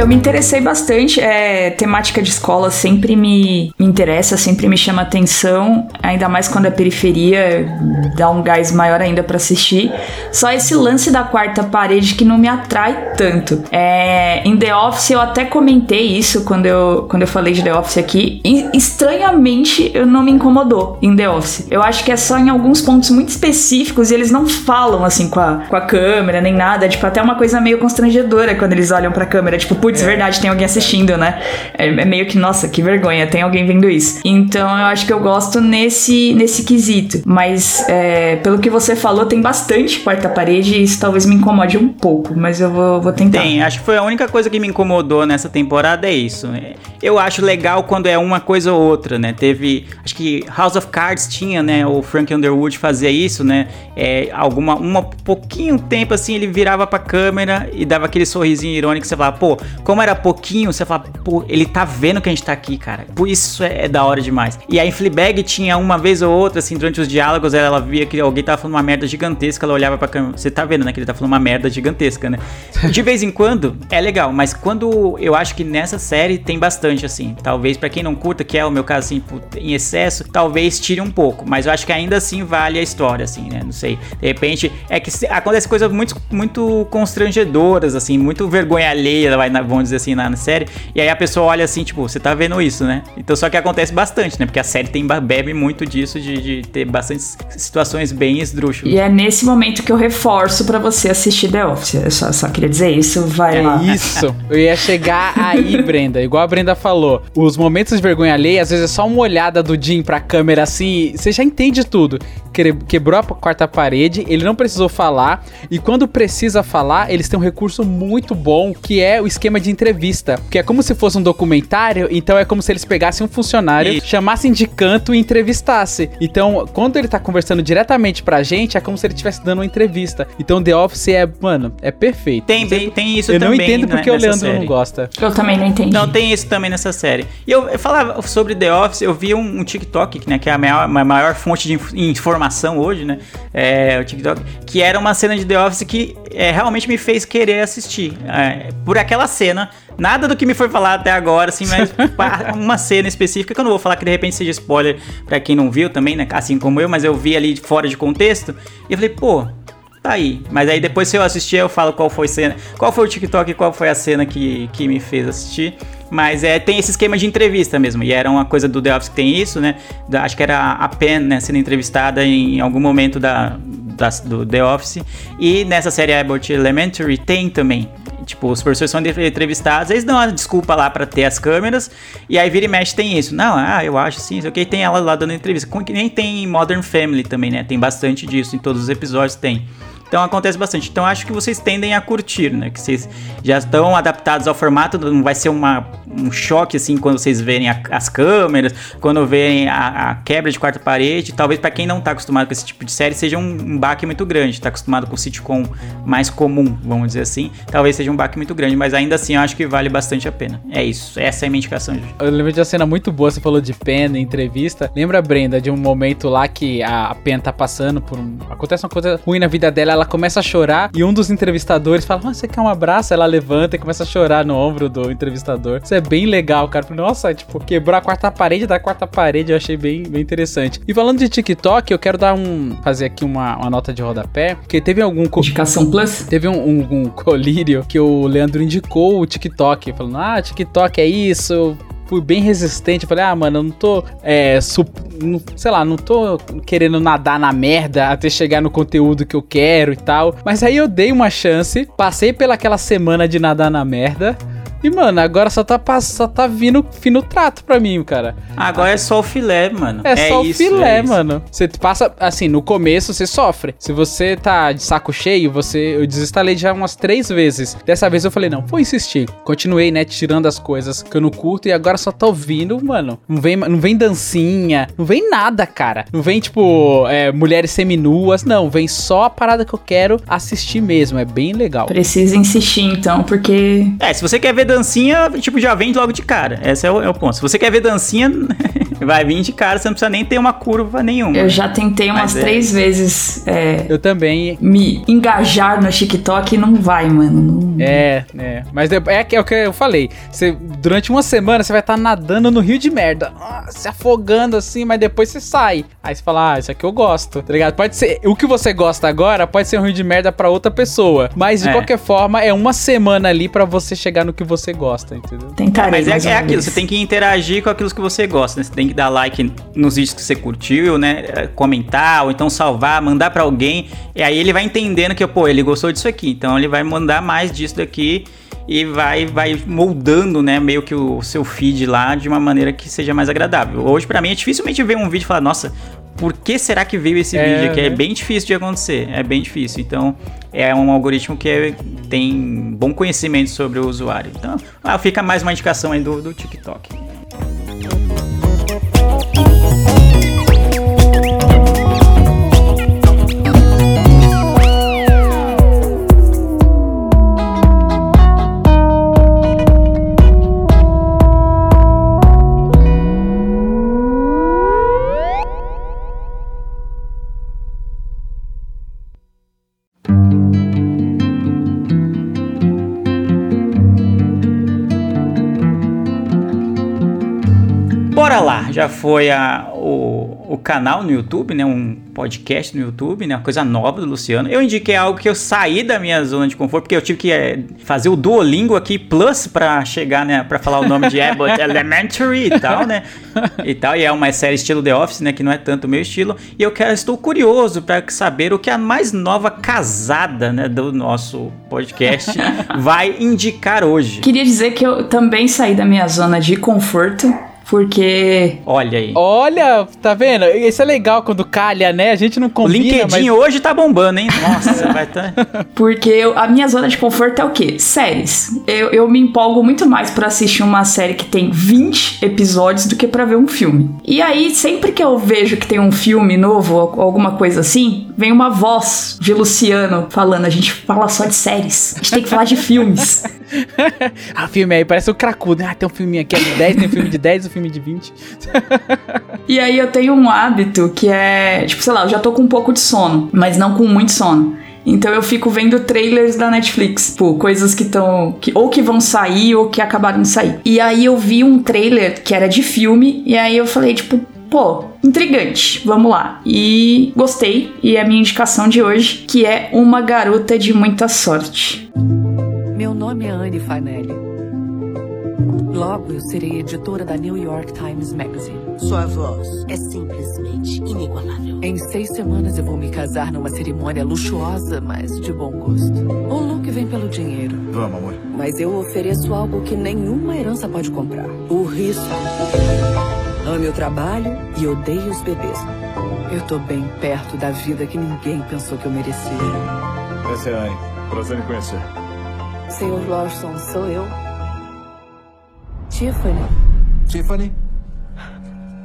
Eu me interessei bastante. É, temática de escola sempre me, me interessa, sempre me chama atenção. Ainda mais quando é periferia, dá um gás maior ainda pra assistir. Só esse lance da quarta parede que não me atrai tanto. É, em The Office eu até comentei isso quando eu, quando eu falei de The Office aqui. E, estranhamente eu não me incomodou em The Office. Eu acho que é só em alguns pontos muito específicos e eles não falam assim com a, com a câmera nem nada. Tipo, até uma coisa meio constrangedora quando eles olham pra câmera. Tipo, putz, verdade, tem alguém assistindo, né? É, é meio que, nossa, que vergonha, tem alguém vendo isso. Então eu acho que eu gosto nesse, nesse quesito. Mas é, pelo que você falou, tem bastante quarta parede e isso talvez me incomode um pouco. Mas eu vou, vou tentar. Tem, acho que foi a única coisa que me incomodou nessa temporada é isso. né? Eu acho legal quando é uma coisa ou outra, né? Teve, acho que House of Cards tinha, né? O Frank Underwood fazia isso, né? É, alguma, um pouquinho tempo assim ele virava pra câmera e dava aquele sorrisinho irônico. Você falava, pô, como era pouquinho, você falava, pô, ele tá vendo que a gente tá aqui, cara. Pô, isso é, é da hora demais. E aí Fleabag tinha uma vez ou outra, assim, durante os diálogos, ela, ela via que alguém tava falando uma merda gigantesca, ela olhava pra câmera. Você tá vendo, né? Que ele tá falando uma merda gigantesca, né? [LAUGHS] De vez em quando é legal, mas quando eu acho que nessa série tem bastante, assim. Talvez pra quem não curta, que é o meu caso, assim, em excesso, talvez tire um pouco. Mas eu acho que ainda assim vale a história, assim, né? Não sei. De repente, é que acontece coisas muito, muito constrangedoras, assim, muito vergonha alheia, vai na- vamos dizer assim, na, série. E aí a pessoa olha assim, tipo, você tá vendo isso, né? Então só que acontece bastante, né? Porque a série tem, bebe muito disso, de, de ter bastante situações bem esdrúxulas. E é nesse momento que eu reforço pra você assistir The Office. Eu só, só queria dizer isso, vai lá. É Isso, eu ia chegar aí, [LAUGHS] Brenda. Igual a Brenda falou, os momentos de vergonha alheia, às vezes é só uma olhada do Jim pra câmera assim, você já entende tudo. Que- Quebrou a quarta parede, ele não precisou falar, e quando precisa falar, eles têm um recurso muito bom, que é o esquema de entrevista. Que é como se fosse um documentário, então é como se eles pegassem um funcionário, Isso. chamassem de canto e entrevistassem. Então, quando ele tá conversando diretamente pra gente, é como se ele estivesse dando uma entrevista. Então, The Office é, mano, é perfeito. Tem, bem, tem isso Eu não também. entendo né, porque o nessa Leandro série. não gosta. Eu também não entendi. Não, tem isso também nessa série. E eu, eu falava sobre The Office, eu vi um, um TikTok, né, que é a maior, a maior fonte de inf- informação hoje, né? É, o TikTok, que era uma cena de The Office que é, realmente me fez querer assistir. É, por aquela cena. Nada do que me foi falado até agora, assim, mas [LAUGHS] uma cena específica que eu não vou falar que de repente seja spoiler pra quem não viu também, né? Assim como eu, mas eu vi ali fora de contexto. E eu falei, pô, Tá aí. Mas aí depois se eu assistir, eu falo qual foi a cena. Qual foi o TikTok e qual foi a cena que, que me fez assistir. Mas é, tem esse esquema de entrevista mesmo. E era uma coisa do The Office que tem isso, né? Da- acho que era a Pen, né, sendo entrevistada em algum momento da, das- do The Office. E nessa série Abbott Elementary tem também. Tipo, os professores são entrevistados, eles dão uma desculpa lá pra ter as câmeras, e aí vira e mexe tem isso. Não, ah, eu acho sim, sei o que, tem ela lá dando entrevista. Com que nem tem em Modern Family também, né? Tem bastante disso, em todos os episódios tem. Então acontece bastante. Então acho que vocês tendem a curtir, né? Que vocês já estão adaptados ao formato, não vai ser uma, um choque assim quando vocês verem a- as câmeras, quando verem a, a quebra de quarta parede. Talvez pra quem não tá acostumado com esse tipo de série seja um, um baque muito grande. Tá acostumado com o sitcom mais comum, vamos dizer assim. Talvez seja um baque muito grande, mas ainda assim eu acho que vale bastante a pena. É isso, essa é a minha indicação hoje. Eu lembro de uma cena muito boa, você falou de Pen em entrevista. Lembra, Brenda, de um momento lá que a, a Pen tá passando por um. Acontece uma coisa ruim na vida dela, ela começa a chorar e um dos entrevistadores fala: ah, Você quer um abraço? Ela levanta e começa a chorar no ombro do entrevistador. Isso é bem legal, cara. Nossa, tipo, quebrou a quarta parede da quarta parede, eu achei bem, bem interessante. E falando de TikTok, eu quero dar um. fazer aqui uma, uma nota de rodapé, porque teve algum. Indicação Plus? Teve um, um- um colírio que o Leandro indicou o TikTok, falando, ah, TikTok é isso. Fui bem resistente, falei, ah, mano, eu não tô, é, sup- sei lá, não tô querendo nadar na merda até chegar no conteúdo que eu quero e tal. Mas aí eu dei uma chance, passei pelaquela semana de nadar na merda. E, mano, agora só tá, só tá vindo fino trato pra mim, cara. Agora é só o filé, mano. É, só isso, o filé, é mano. Você passa, assim, no começo você sofre. Se você tá de saco cheio, você. Eu desinstalei já umas três vezes. Dessa vez eu falei, não, vou insistir. Continuei, né, tirando as coisas que eu não curto e agora só tá ouvindo, mano. Não vem, não vem dancinha, não vem nada, cara. Não vem, tipo, é, mulheres seminuas. Não, vem só a parada que eu quero assistir mesmo. É bem legal. Precisa insistir então, porque É, se você quer ver dancinha, tipo, já vem logo de cara. Esse é o, é o ponto. Se você quer ver dancinha, [LAUGHS] vai vir de cara, você não precisa nem ter uma curva nenhuma. eu já tentei umas Mas é- três vezes é, Eu também. me engajar no TikTok e não vai, mano. É, é. Mas é, que- é o que eu falei. Você, durante uma semana você vai estar nadando no rio de merda. ah, se afogando assim, mas depois você sai. Aí você fala, ah, isso aqui eu gosto. Tá ligado? Pode ser. O que você gosta agora pode ser um rio de merda pra outra pessoa. Mas de É. qualquer forma, é uma semana ali pra você chegar no que você gosta, entendeu? Tentarei. Mas é, é aquilo, você tem que interagir com aquilo que você gosta, né? Você tem que dar like nos vídeos que você curtiu, né? É, Comentar, ou então salvar, mandar pra alguém. E aí ele vai entendendo que, pô, ele gostou disso aqui. Então ele vai mandar mais disso daqui e vai, vai moldando, né? Meio que o seu feed lá de uma maneira que seja mais agradável. Hoje, pra mim, é dificilmente ver um vídeo e falar, nossa. Por que será que veio esse É, vídeo aqui? É né? bem difícil de acontecer. É bem difícil. Então, é um algoritmo que é- tem bom conhecimento sobre o usuário. Então, ah, fica mais uma indicação aí do, do TikTok. Já foi a, o, o canal no YouTube, né? Um podcast no YouTube, né? Uma coisa nova do Luciano. Eu indiquei algo que eu saí da minha zona de conforto, porque eu tive que é, fazer o Duolingo aqui Plus pra chegar, né? Pra falar o nome de Abbott [LAUGHS] Elementary e tal, né? E tal, e é uma série estilo The Office, né? Que não é tanto o meu estilo. E eu quero, estou curioso pra saber o que a mais nova casada, né? Do nosso podcast [LAUGHS] vai indicar hoje. Queria dizer que eu também saí da minha zona de conforto, porque Olha aí. Olha, tá vendo? Isso é legal quando calha, né? A gente não O combina, LinkedIn mas... hoje tá bombando, hein? Nossa, [LAUGHS] vai tá. Porque eu- a minha zona de conforto é o quê? Séries. Eu, eu me empolgo muito mais pra assistir uma série que tem 20 episódios do que pra ver um filme. E aí, sempre que eu vejo que tem um filme novo ou alguma coisa assim, vem uma voz de Luciano falando: a gente fala só de séries, a gente tem que falar de filmes. [LAUGHS] ah, filme aí, parece o cracudo. Ah, tem um filminho aqui é de 10, tem um filme de 10, um filme de 20. E aí eu tenho um hábito que é, tipo, sei lá, eu já tô com um pouco de sono, mas não com muito sono. Então eu fico vendo trailers da Netflix, tipo, coisas que estão. Que, ou que vão sair ou que acabaram de sair. E aí eu vi um trailer que era de filme, e aí eu falei, tipo, pô, intrigante, vamos lá. E gostei, e é a minha indicação de hoje, que é Uma Garota de Muita Sorte. Meu nome é Anne Fanelli. Logo eu serei editora da New York Times Magazine. Sua voz é simplesmente inigualável. Em seis semanas eu vou me casar numa cerimônia luxuosa, mas de bom gosto. O look vem pelo dinheiro. Vamos, amor. Mas eu ofereço algo que nenhuma herança pode comprar: o riso. Ame o trabalho e odeie os bebês. Eu tô bem perto da vida que ninguém pensou que eu merecia. Essa é a Anne. Prazer em conhecer. Senhor Lawson, sou eu. Tiffany. Tiffany?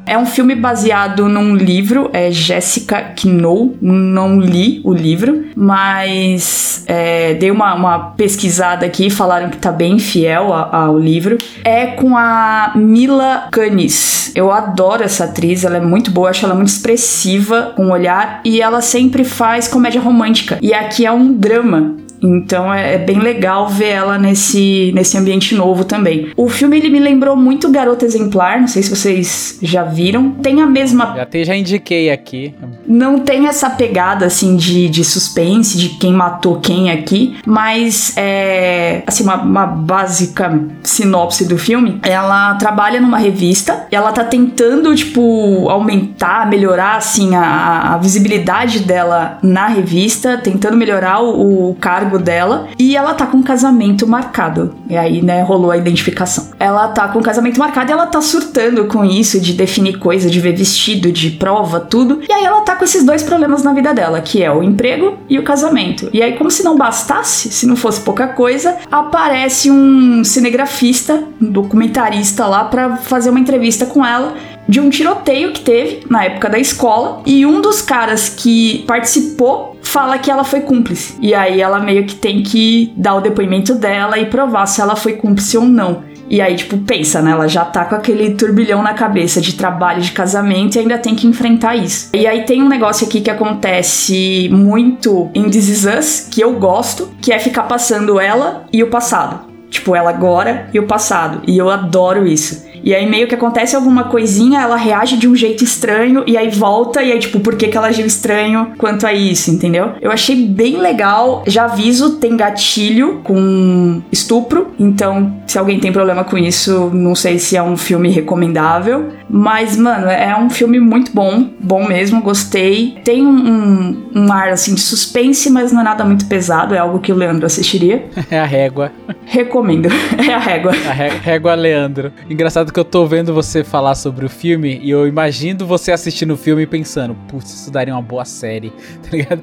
É um filme baseado num livro, é Jessica Knoll. Não li o livro, mas é, dei uma, uma, pesquisada aqui, falaram que tá bem fiel ao livro. É com a Mila Kunis. Eu adoro essa atriz, ela é muito boa, acho ela muito expressiva com o olhar e ela sempre faz comédia romântica. E aqui é um drama. Então é, é, bem legal ver ela nesse, nesse ambiente novo também. O filme ele me lembrou muito Garota Exemplar, não sei se vocês já viram. Tem a mesma. Já até já indiquei aqui. Não tem essa pegada assim de, de suspense, de quem matou quem aqui, mas é assim, uma, uma básica sinopse do filme. Ela trabalha numa revista e ela tá tentando, tipo, aumentar, melhorar assim a, a visibilidade dela na revista, tentando melhorar o, o cargo cargo dela e ela tá com um casamento marcado. E aí, né, rolou a identificação. Ela tá com um casamento marcado e ela tá surtando com isso de definir coisa, de ver vestido, de prova, tudo. E aí ela tá com esses dois problemas na vida dela, que é o emprego e o casamento. E aí, como se não bastasse, se não fosse pouca coisa, aparece um cinegrafista, um documentarista lá para fazer uma entrevista com ela de um tiroteio que teve na época da escola e um dos caras que participou fala que ela foi cúmplice. E aí ela meio que tem que dar o depoimento dela e provar se ela foi cúmplice ou não. E aí, tipo, pensa, né? Ela já tá com aquele turbilhão na cabeça de trabalho, de casamento e ainda tem que enfrentar isso. E aí tem um negócio aqui que acontece muito em This Is Us, que eu gosto, que é ficar passando ela e o passado. Tipo, ela agora e o passado. E eu adoro isso. E aí meio que acontece alguma coisinha, ela reage de um jeito estranho e aí volta e aí tipo, por que, que ela agiu estranho quanto a isso, entendeu? Eu achei bem legal. Já aviso, tem gatilho com estupro, então se alguém tem problema com isso, não sei se é um filme recomendável. Mas, mano, é um filme muito bom, bom mesmo, gostei. Tem um, um, ar assim de suspense, mas não é nada muito pesado, é algo que o Leandro assistiria. [LAUGHS] É a régua. Recomendo, [LAUGHS] é a régua. A régua Leandro. Engraçado que eu tô vendo você falar sobre o filme e eu imagino você assistindo o filme e pensando, putz, isso daria uma boa série, [LAUGHS] tá ligado?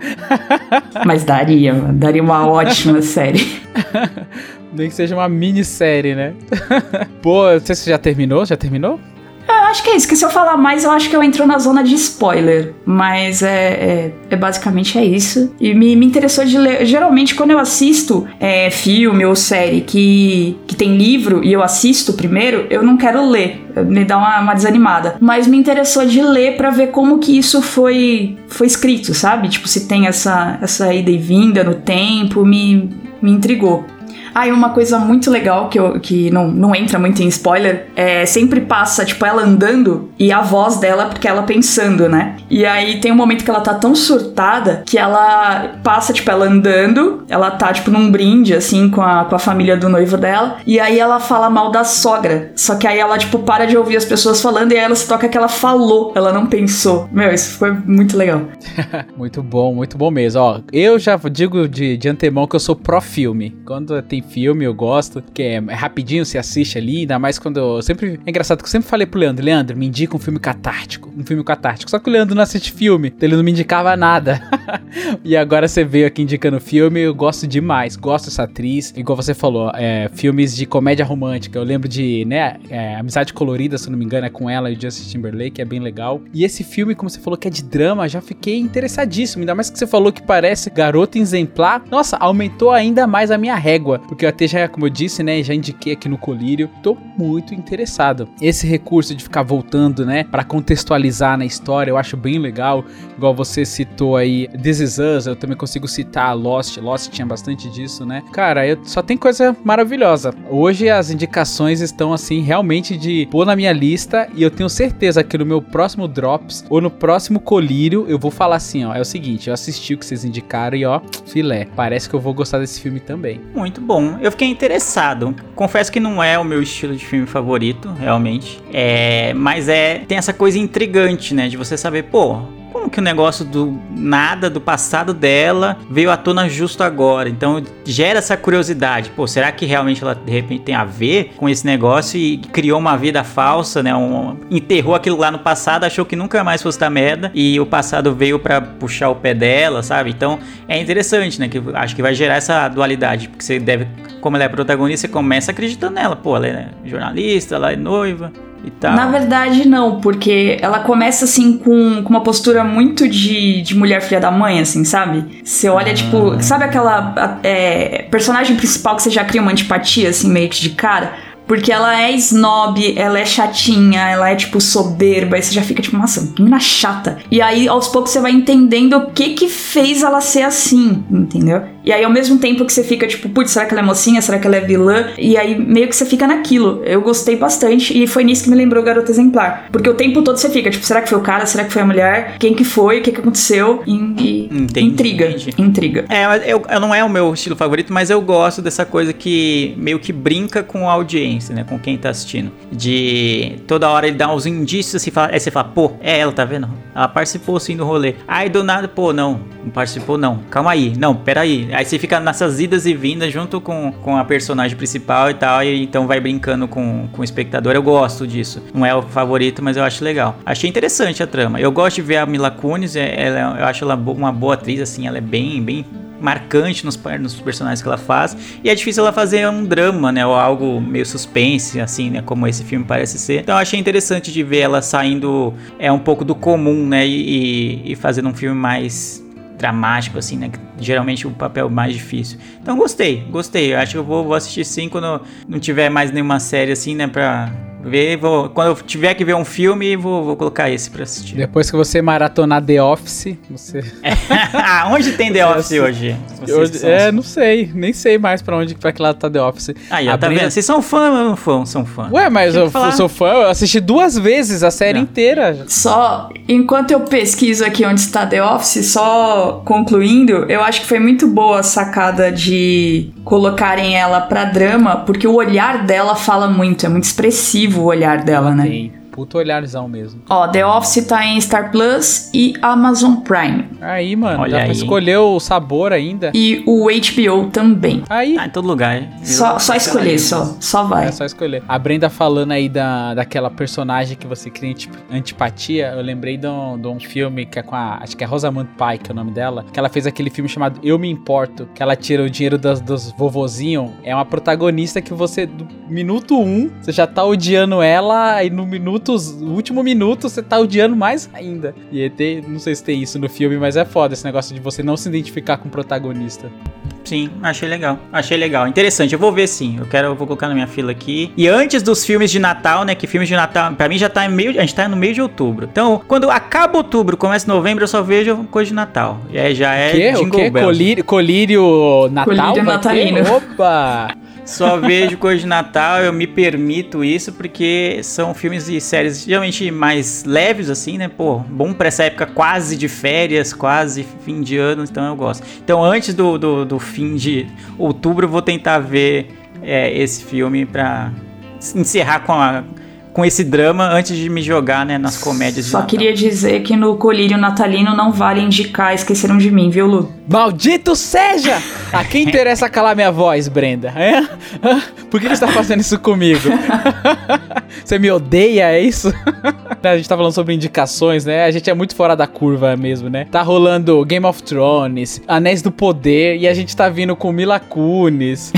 [LAUGHS] Mas daria, daria uma ótima [LAUGHS] série. Nem que seja uma minissérie, né? Pô, não sei se já terminou, já terminou? Eu acho que é isso, que se eu falar mais, eu acho que eu entro na zona de spoiler. Mas é, é, é basicamente é isso. E me, me interessou de ler. Geralmente, quando eu assisto é, filme ou série que, que tem livro e eu assisto primeiro, eu não quero ler. Me dá uma, uma desanimada. Mas me interessou de ler para ver como que isso foi, foi escrito, sabe? Tipo, se tem essa, essa ida e vinda no tempo, me, me intrigou. Ah, e uma coisa muito legal que, eu, que não, não entra muito em spoiler é sempre passa, tipo, ela andando e a voz dela, porque ela pensando, né? E aí tem um momento que ela tá tão surtada que ela passa, tipo, ela andando, ela tá, tipo, num brinde, assim, com a, com a família do noivo dela, e aí ela fala mal da sogra. Só que aí ela, tipo, para de ouvir as pessoas falando e aí ela se toca que ela falou, ela não pensou. Meu, isso foi muito legal. [LAUGHS] muito bom, muito bom mesmo. Ó, eu já digo de, de antemão que eu sou pró-filme. Quando tem filme, eu gosto, que é, é rapidinho, se assiste ali, ainda mais quando eu sempre. É engraçado que eu sempre falei pro Leandro, Leandro, me indica um filme catártico. Um filme catártico. Só que o Leandro não assiste filme, então ele não me indicava nada. [LAUGHS] e agora você veio aqui indicando filme, eu gosto demais. Gosto dessa atriz. Igual você falou, é, filmes de comédia romântica. Eu lembro de, né, é, Amizade Colorida, se não me engano, é com ela e Justin Timberlake, é bem legal. E esse filme, como você falou que é de drama, já fiquei interessadíssimo. Ainda mais que você falou que parece Garota Exemplar. Nossa, aumentou ainda mais a minha régua porque eu até já, como eu disse, né, já indiquei aqui no Colírio, tô muito interessado. Esse recurso de ficar voltando, né, para contextualizar na história, eu acho bem legal. Igual você citou aí This Is Us, eu também consigo citar Lost. Lost tinha bastante disso, né? Cara, eu, só tem coisa maravilhosa. Hoje as indicações estão assim realmente de pôr na minha lista e eu tenho certeza que no meu próximo Drops ou no próximo Colírio eu vou falar assim, ó, é o seguinte, eu assisti o que vocês indicaram e ó, filé, parece que eu vou gostar desse filme também. Muito bom eu fiquei interessado. Confesso que não é o meu estilo de filme favorito, realmente. É, mas é tem essa coisa intrigante, né, de você saber, pô, como que o negócio do nada, do passado dela, veio à tona justo agora? Então gera essa curiosidade. Pô, será que realmente ela de repente tem a ver com esse negócio e criou uma vida falsa, né? Um, enterrou aquilo lá no passado, achou que nunca mais fosse dar merda e o passado veio para puxar o pé dela, sabe? Então é interessante, né? Que acho que vai gerar essa dualidade, porque você deve, como ela é protagonista, você começa acreditando nela. Pô, ela é jornalista, ela é noiva e tal. Na verdade, não, porque ela começa assim com, com uma postura muito de, de mulher filha da mãe, assim, sabe? Você olha, tipo, sabe aquela é, personagem principal que você já cria uma antipatia, assim, meio que de cara? Porque ela é snob, ela é chatinha, ela é, tipo, soberba, aí você já fica, tipo, nossa, que menina chata. E aí, aos poucos, você vai entendendo o que que fez ela ser assim, entendeu? E aí, ao mesmo tempo que você fica, tipo, putz, será que ela é mocinha? Será que ela é vilã? E aí, meio que você fica naquilo. Eu gostei bastante e foi nisso que me lembrou Garota Exemplar. Porque o tempo todo você fica, tipo, será que foi o cara? Será que foi a mulher? Quem que foi? O que que aconteceu? E, e Entendi, intriga. entendi. Intriga. É, eu, eu não é o meu estilo favorito, mas eu gosto dessa coisa que meio que brinca com a audiência, né? Com quem tá assistindo. De toda hora ele dá uns indícios assim, fala, aí você fala, pô, é ela, tá vendo? Ela participou sim do rolê. Aí do nada, pô, não, não participou não. Calma aí, não, peraí. Aí você fica nessas idas e vindas junto com, com a personagem principal e tal, e então vai brincando com, com o espectador. Eu gosto disso. Não é o favorito, mas eu acho legal. Achei interessante a trama. Eu gosto de ver a Mila Kunis, é- ela, eu acho ela uma boa atriz, assim, ela é bem, bem marcante nos, nos personagens que ela faz. E é difícil ela fazer um drama, né? Ou algo meio suspense, assim, né? Como esse filme parece ser. Então eu achei interessante de ver ela saindo é um pouco do comum, né? E, e- fazendo um filme mais dramático, assim, né? Geralmente o papel mais difícil. Então gostei, gostei. Eu acho que eu vou, vou assistir sim quando não tiver mais nenhuma série assim, né? Pra ver. Vou, quando eu tiver que ver um filme, vou, vou colocar esse pra assistir. Depois que você maratonar The Office, você. [LAUGHS] Onde tem The Office hoje? Hoje- é, não sei. Nem sei mais pra onde, pra que lado tá The Office. Aí, ó, A tá vendo? Vocês são fã ou não fã? São fã. Ué, mas eu falar. sou fã, eu assisti duas vezes a série inteira. Só, enquanto eu pesquiso aqui onde está The Office, só concluindo, eu acho que foi muito boa a sacada de colocarem ela pra drama, porque o olhar dela fala muito, é muito expressivo o olhar dela, né? Puto olharzão mesmo. Ó, The Office tá em Star Plus e Amazon Prime. Aí, mano, Olha dá aí. pra escolher o sabor ainda. E o HBO também. Aí. Ah, em todo lugar. Só, só escolher, só. Só vai. É só escolher. A Brenda falando aí da, daquela personagem que você cria antip- antipatia, eu lembrei de um, de um filme que é com a. Acho que é Rosamund Pike, é o nome dela. Que ela fez aquele filme chamado Eu Me Importo. Que ela tira o dinheiro das, dos vovozinhos. É uma protagonista que você, do minuto um, você já tá odiando ela. E no minuto, no último minuto, você tá odiando mais ainda. E tem, não sei se tem isso no filme, mas é foda esse negócio de você não se identificar com o protagonista. Sim, achei legal. Achei legal. Interessante. Eu vou ver sim. Eu quero, eu vou colocar na minha fila aqui. E antes dos filmes de Natal, né? Que filmes de Natal, pra mim já tá em meio. A gente tá no meio de outubro. Então, quando acaba outubro, começa novembro, eu só vejo coisa de Natal. E aí já é o quê? O quê? Bells. Colírio, colírio Natal? Colírio natalino. Opa! Só vejo coisa de Natal, eu me permito isso porque são filmes e séries geralmente mais leves, assim, né? Pô, bom pra essa época quase de férias, quase fim de ano, então eu gosto. Então antes do, do, do fim de outubro eu vou tentar ver é, esse filme pra encerrar com, a, com esse drama antes de me jogar, né, nas comédias de Só Natal. queria dizer que no colírio natalino não vale indicar Esqueceram de Mim, viu, Lu? Maldito seja! A quem [LAUGHS] interessa calar minha voz, Brenda? É? Por que você tá fazendo isso comigo? [LAUGHS] Você me odeia, é isso? [LAUGHS] A gente tá falando sobre indicações, né? A gente é muito fora da curva mesmo, né? Tá rolando Game of Thrones, Anéis do Poder, e a gente tá vindo com Mila Kunis,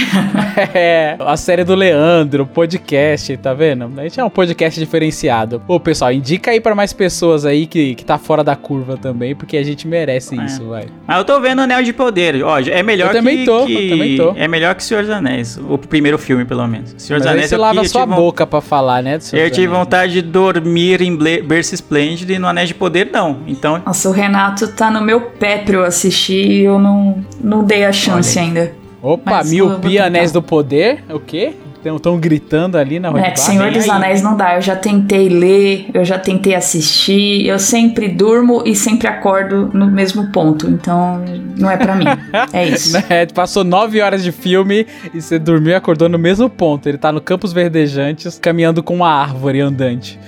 é, a série do Leandro, podcast, tá vendo? A gente é um podcast diferenciado. Ô, pessoal, indica aí pra mais pessoas aí que, que tá fora da curva também, porque a gente merece É. isso, vai. Mas eu tô vendo Anel de Poder. Ó, é melhor Eu também que, tô, que- eu também tô. É melhor que Senhor dos Anéis. O primeiro filme, pelo menos. Senhor dos Anéis você eu lava eu sua boca pra falar, né? Eu tive vontade de dormir em Ble- Berço Esplêndido e no Anéis de Poder, não. Então, Nossa, o Renato tá no meu pé pra eu assistir e eu não, não dei a chance ainda. Opa, Mas miopia, anéis do poder? O quê? Estão gritando ali na rua É, Senhor dos Anéis não dá. Eu já tentei ler, eu já tentei assistir. Eu sempre durmo e sempre acordo no mesmo ponto. Então, não é pra mim. [LAUGHS] É isso. Né? Passou nove horas de filme e você dormiu e acordou no mesmo ponto. Ele tá no Campos Verdejantes, caminhando com uma árvore andante.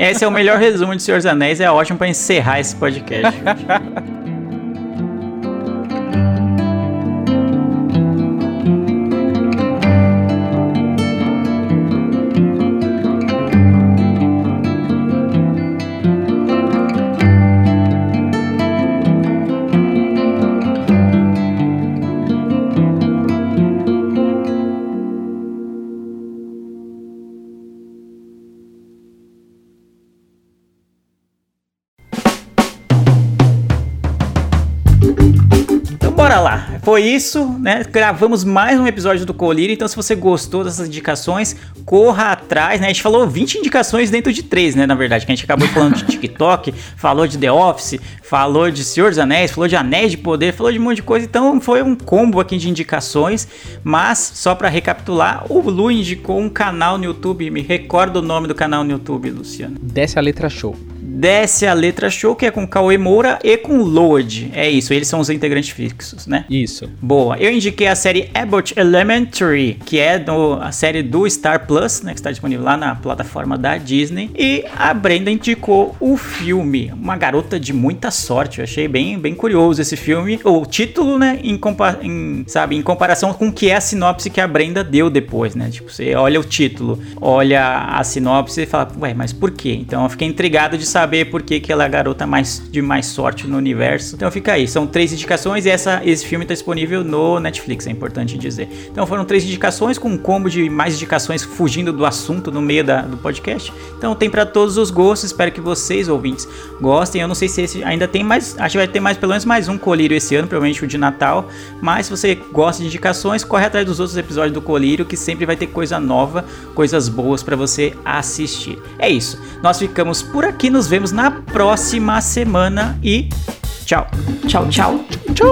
Esse é o melhor resumo de Senhor dos Anéis, é ótimo pra encerrar esse podcast. [LAUGHS] Foi isso, né? Gravamos mais um episódio do Colírio. Então, se você gostou dessas indicações, corra atrás, né? A gente falou 20 indicações dentro de 3, né? Na verdade, que a gente acabou falando de [LAUGHS] TikTok, falou de The Office, falou de Senhor dos Anéis, falou de Anéis de Poder, falou de um monte de coisa. Então, foi um combo aqui de indicações. Mas, só pra recapitular, o Lu indicou um canal no YouTube. Me recorda o nome do canal no YouTube, Luciano. Desce a letra show. Desce a letra show, que é com Cauê Moura e com Load. É isso, eles são os integrantes fixos, né? Isso. Boa. Eu indiquei a série Abbott Elementary, que é do, a série do Star Plus, né? Que está disponível lá na plataforma da Disney. E a Brenda indicou o filme Uma Garota de Muita Sorte. Eu achei bem, bem curioso esse filme. O título, né? Em, compa em, sabe, em comparação com o que é a sinopse que a Brenda deu depois, né? Tipo, você olha o título, olha a sinopse e fala, ué, mas por quê? Então eu fiquei intrigado de saber por que, que ela é a garota mais, de mais sorte no universo. Então fica aí, são três indicações e essa, esse filme está disponível no Netflix, é importante dizer. Então foram três indicações com um combo de mais indicações fugindo do assunto no meio da, do podcast. Então tem para todos os gostos, espero que vocês, ouvintes, gostem. Eu não sei se esse ainda tem mais, acho que vai ter mais pelo menos mais um colírio esse ano, provavelmente o de Natal. Mas se você gosta de indicações, corre atrás dos outros episódios do colírio que sempre vai ter coisa nova, coisas boas para você assistir. É isso. Nós ficamos por aqui, nos vemos na próxima semana e tchau. Tchau, tchau. Tchau!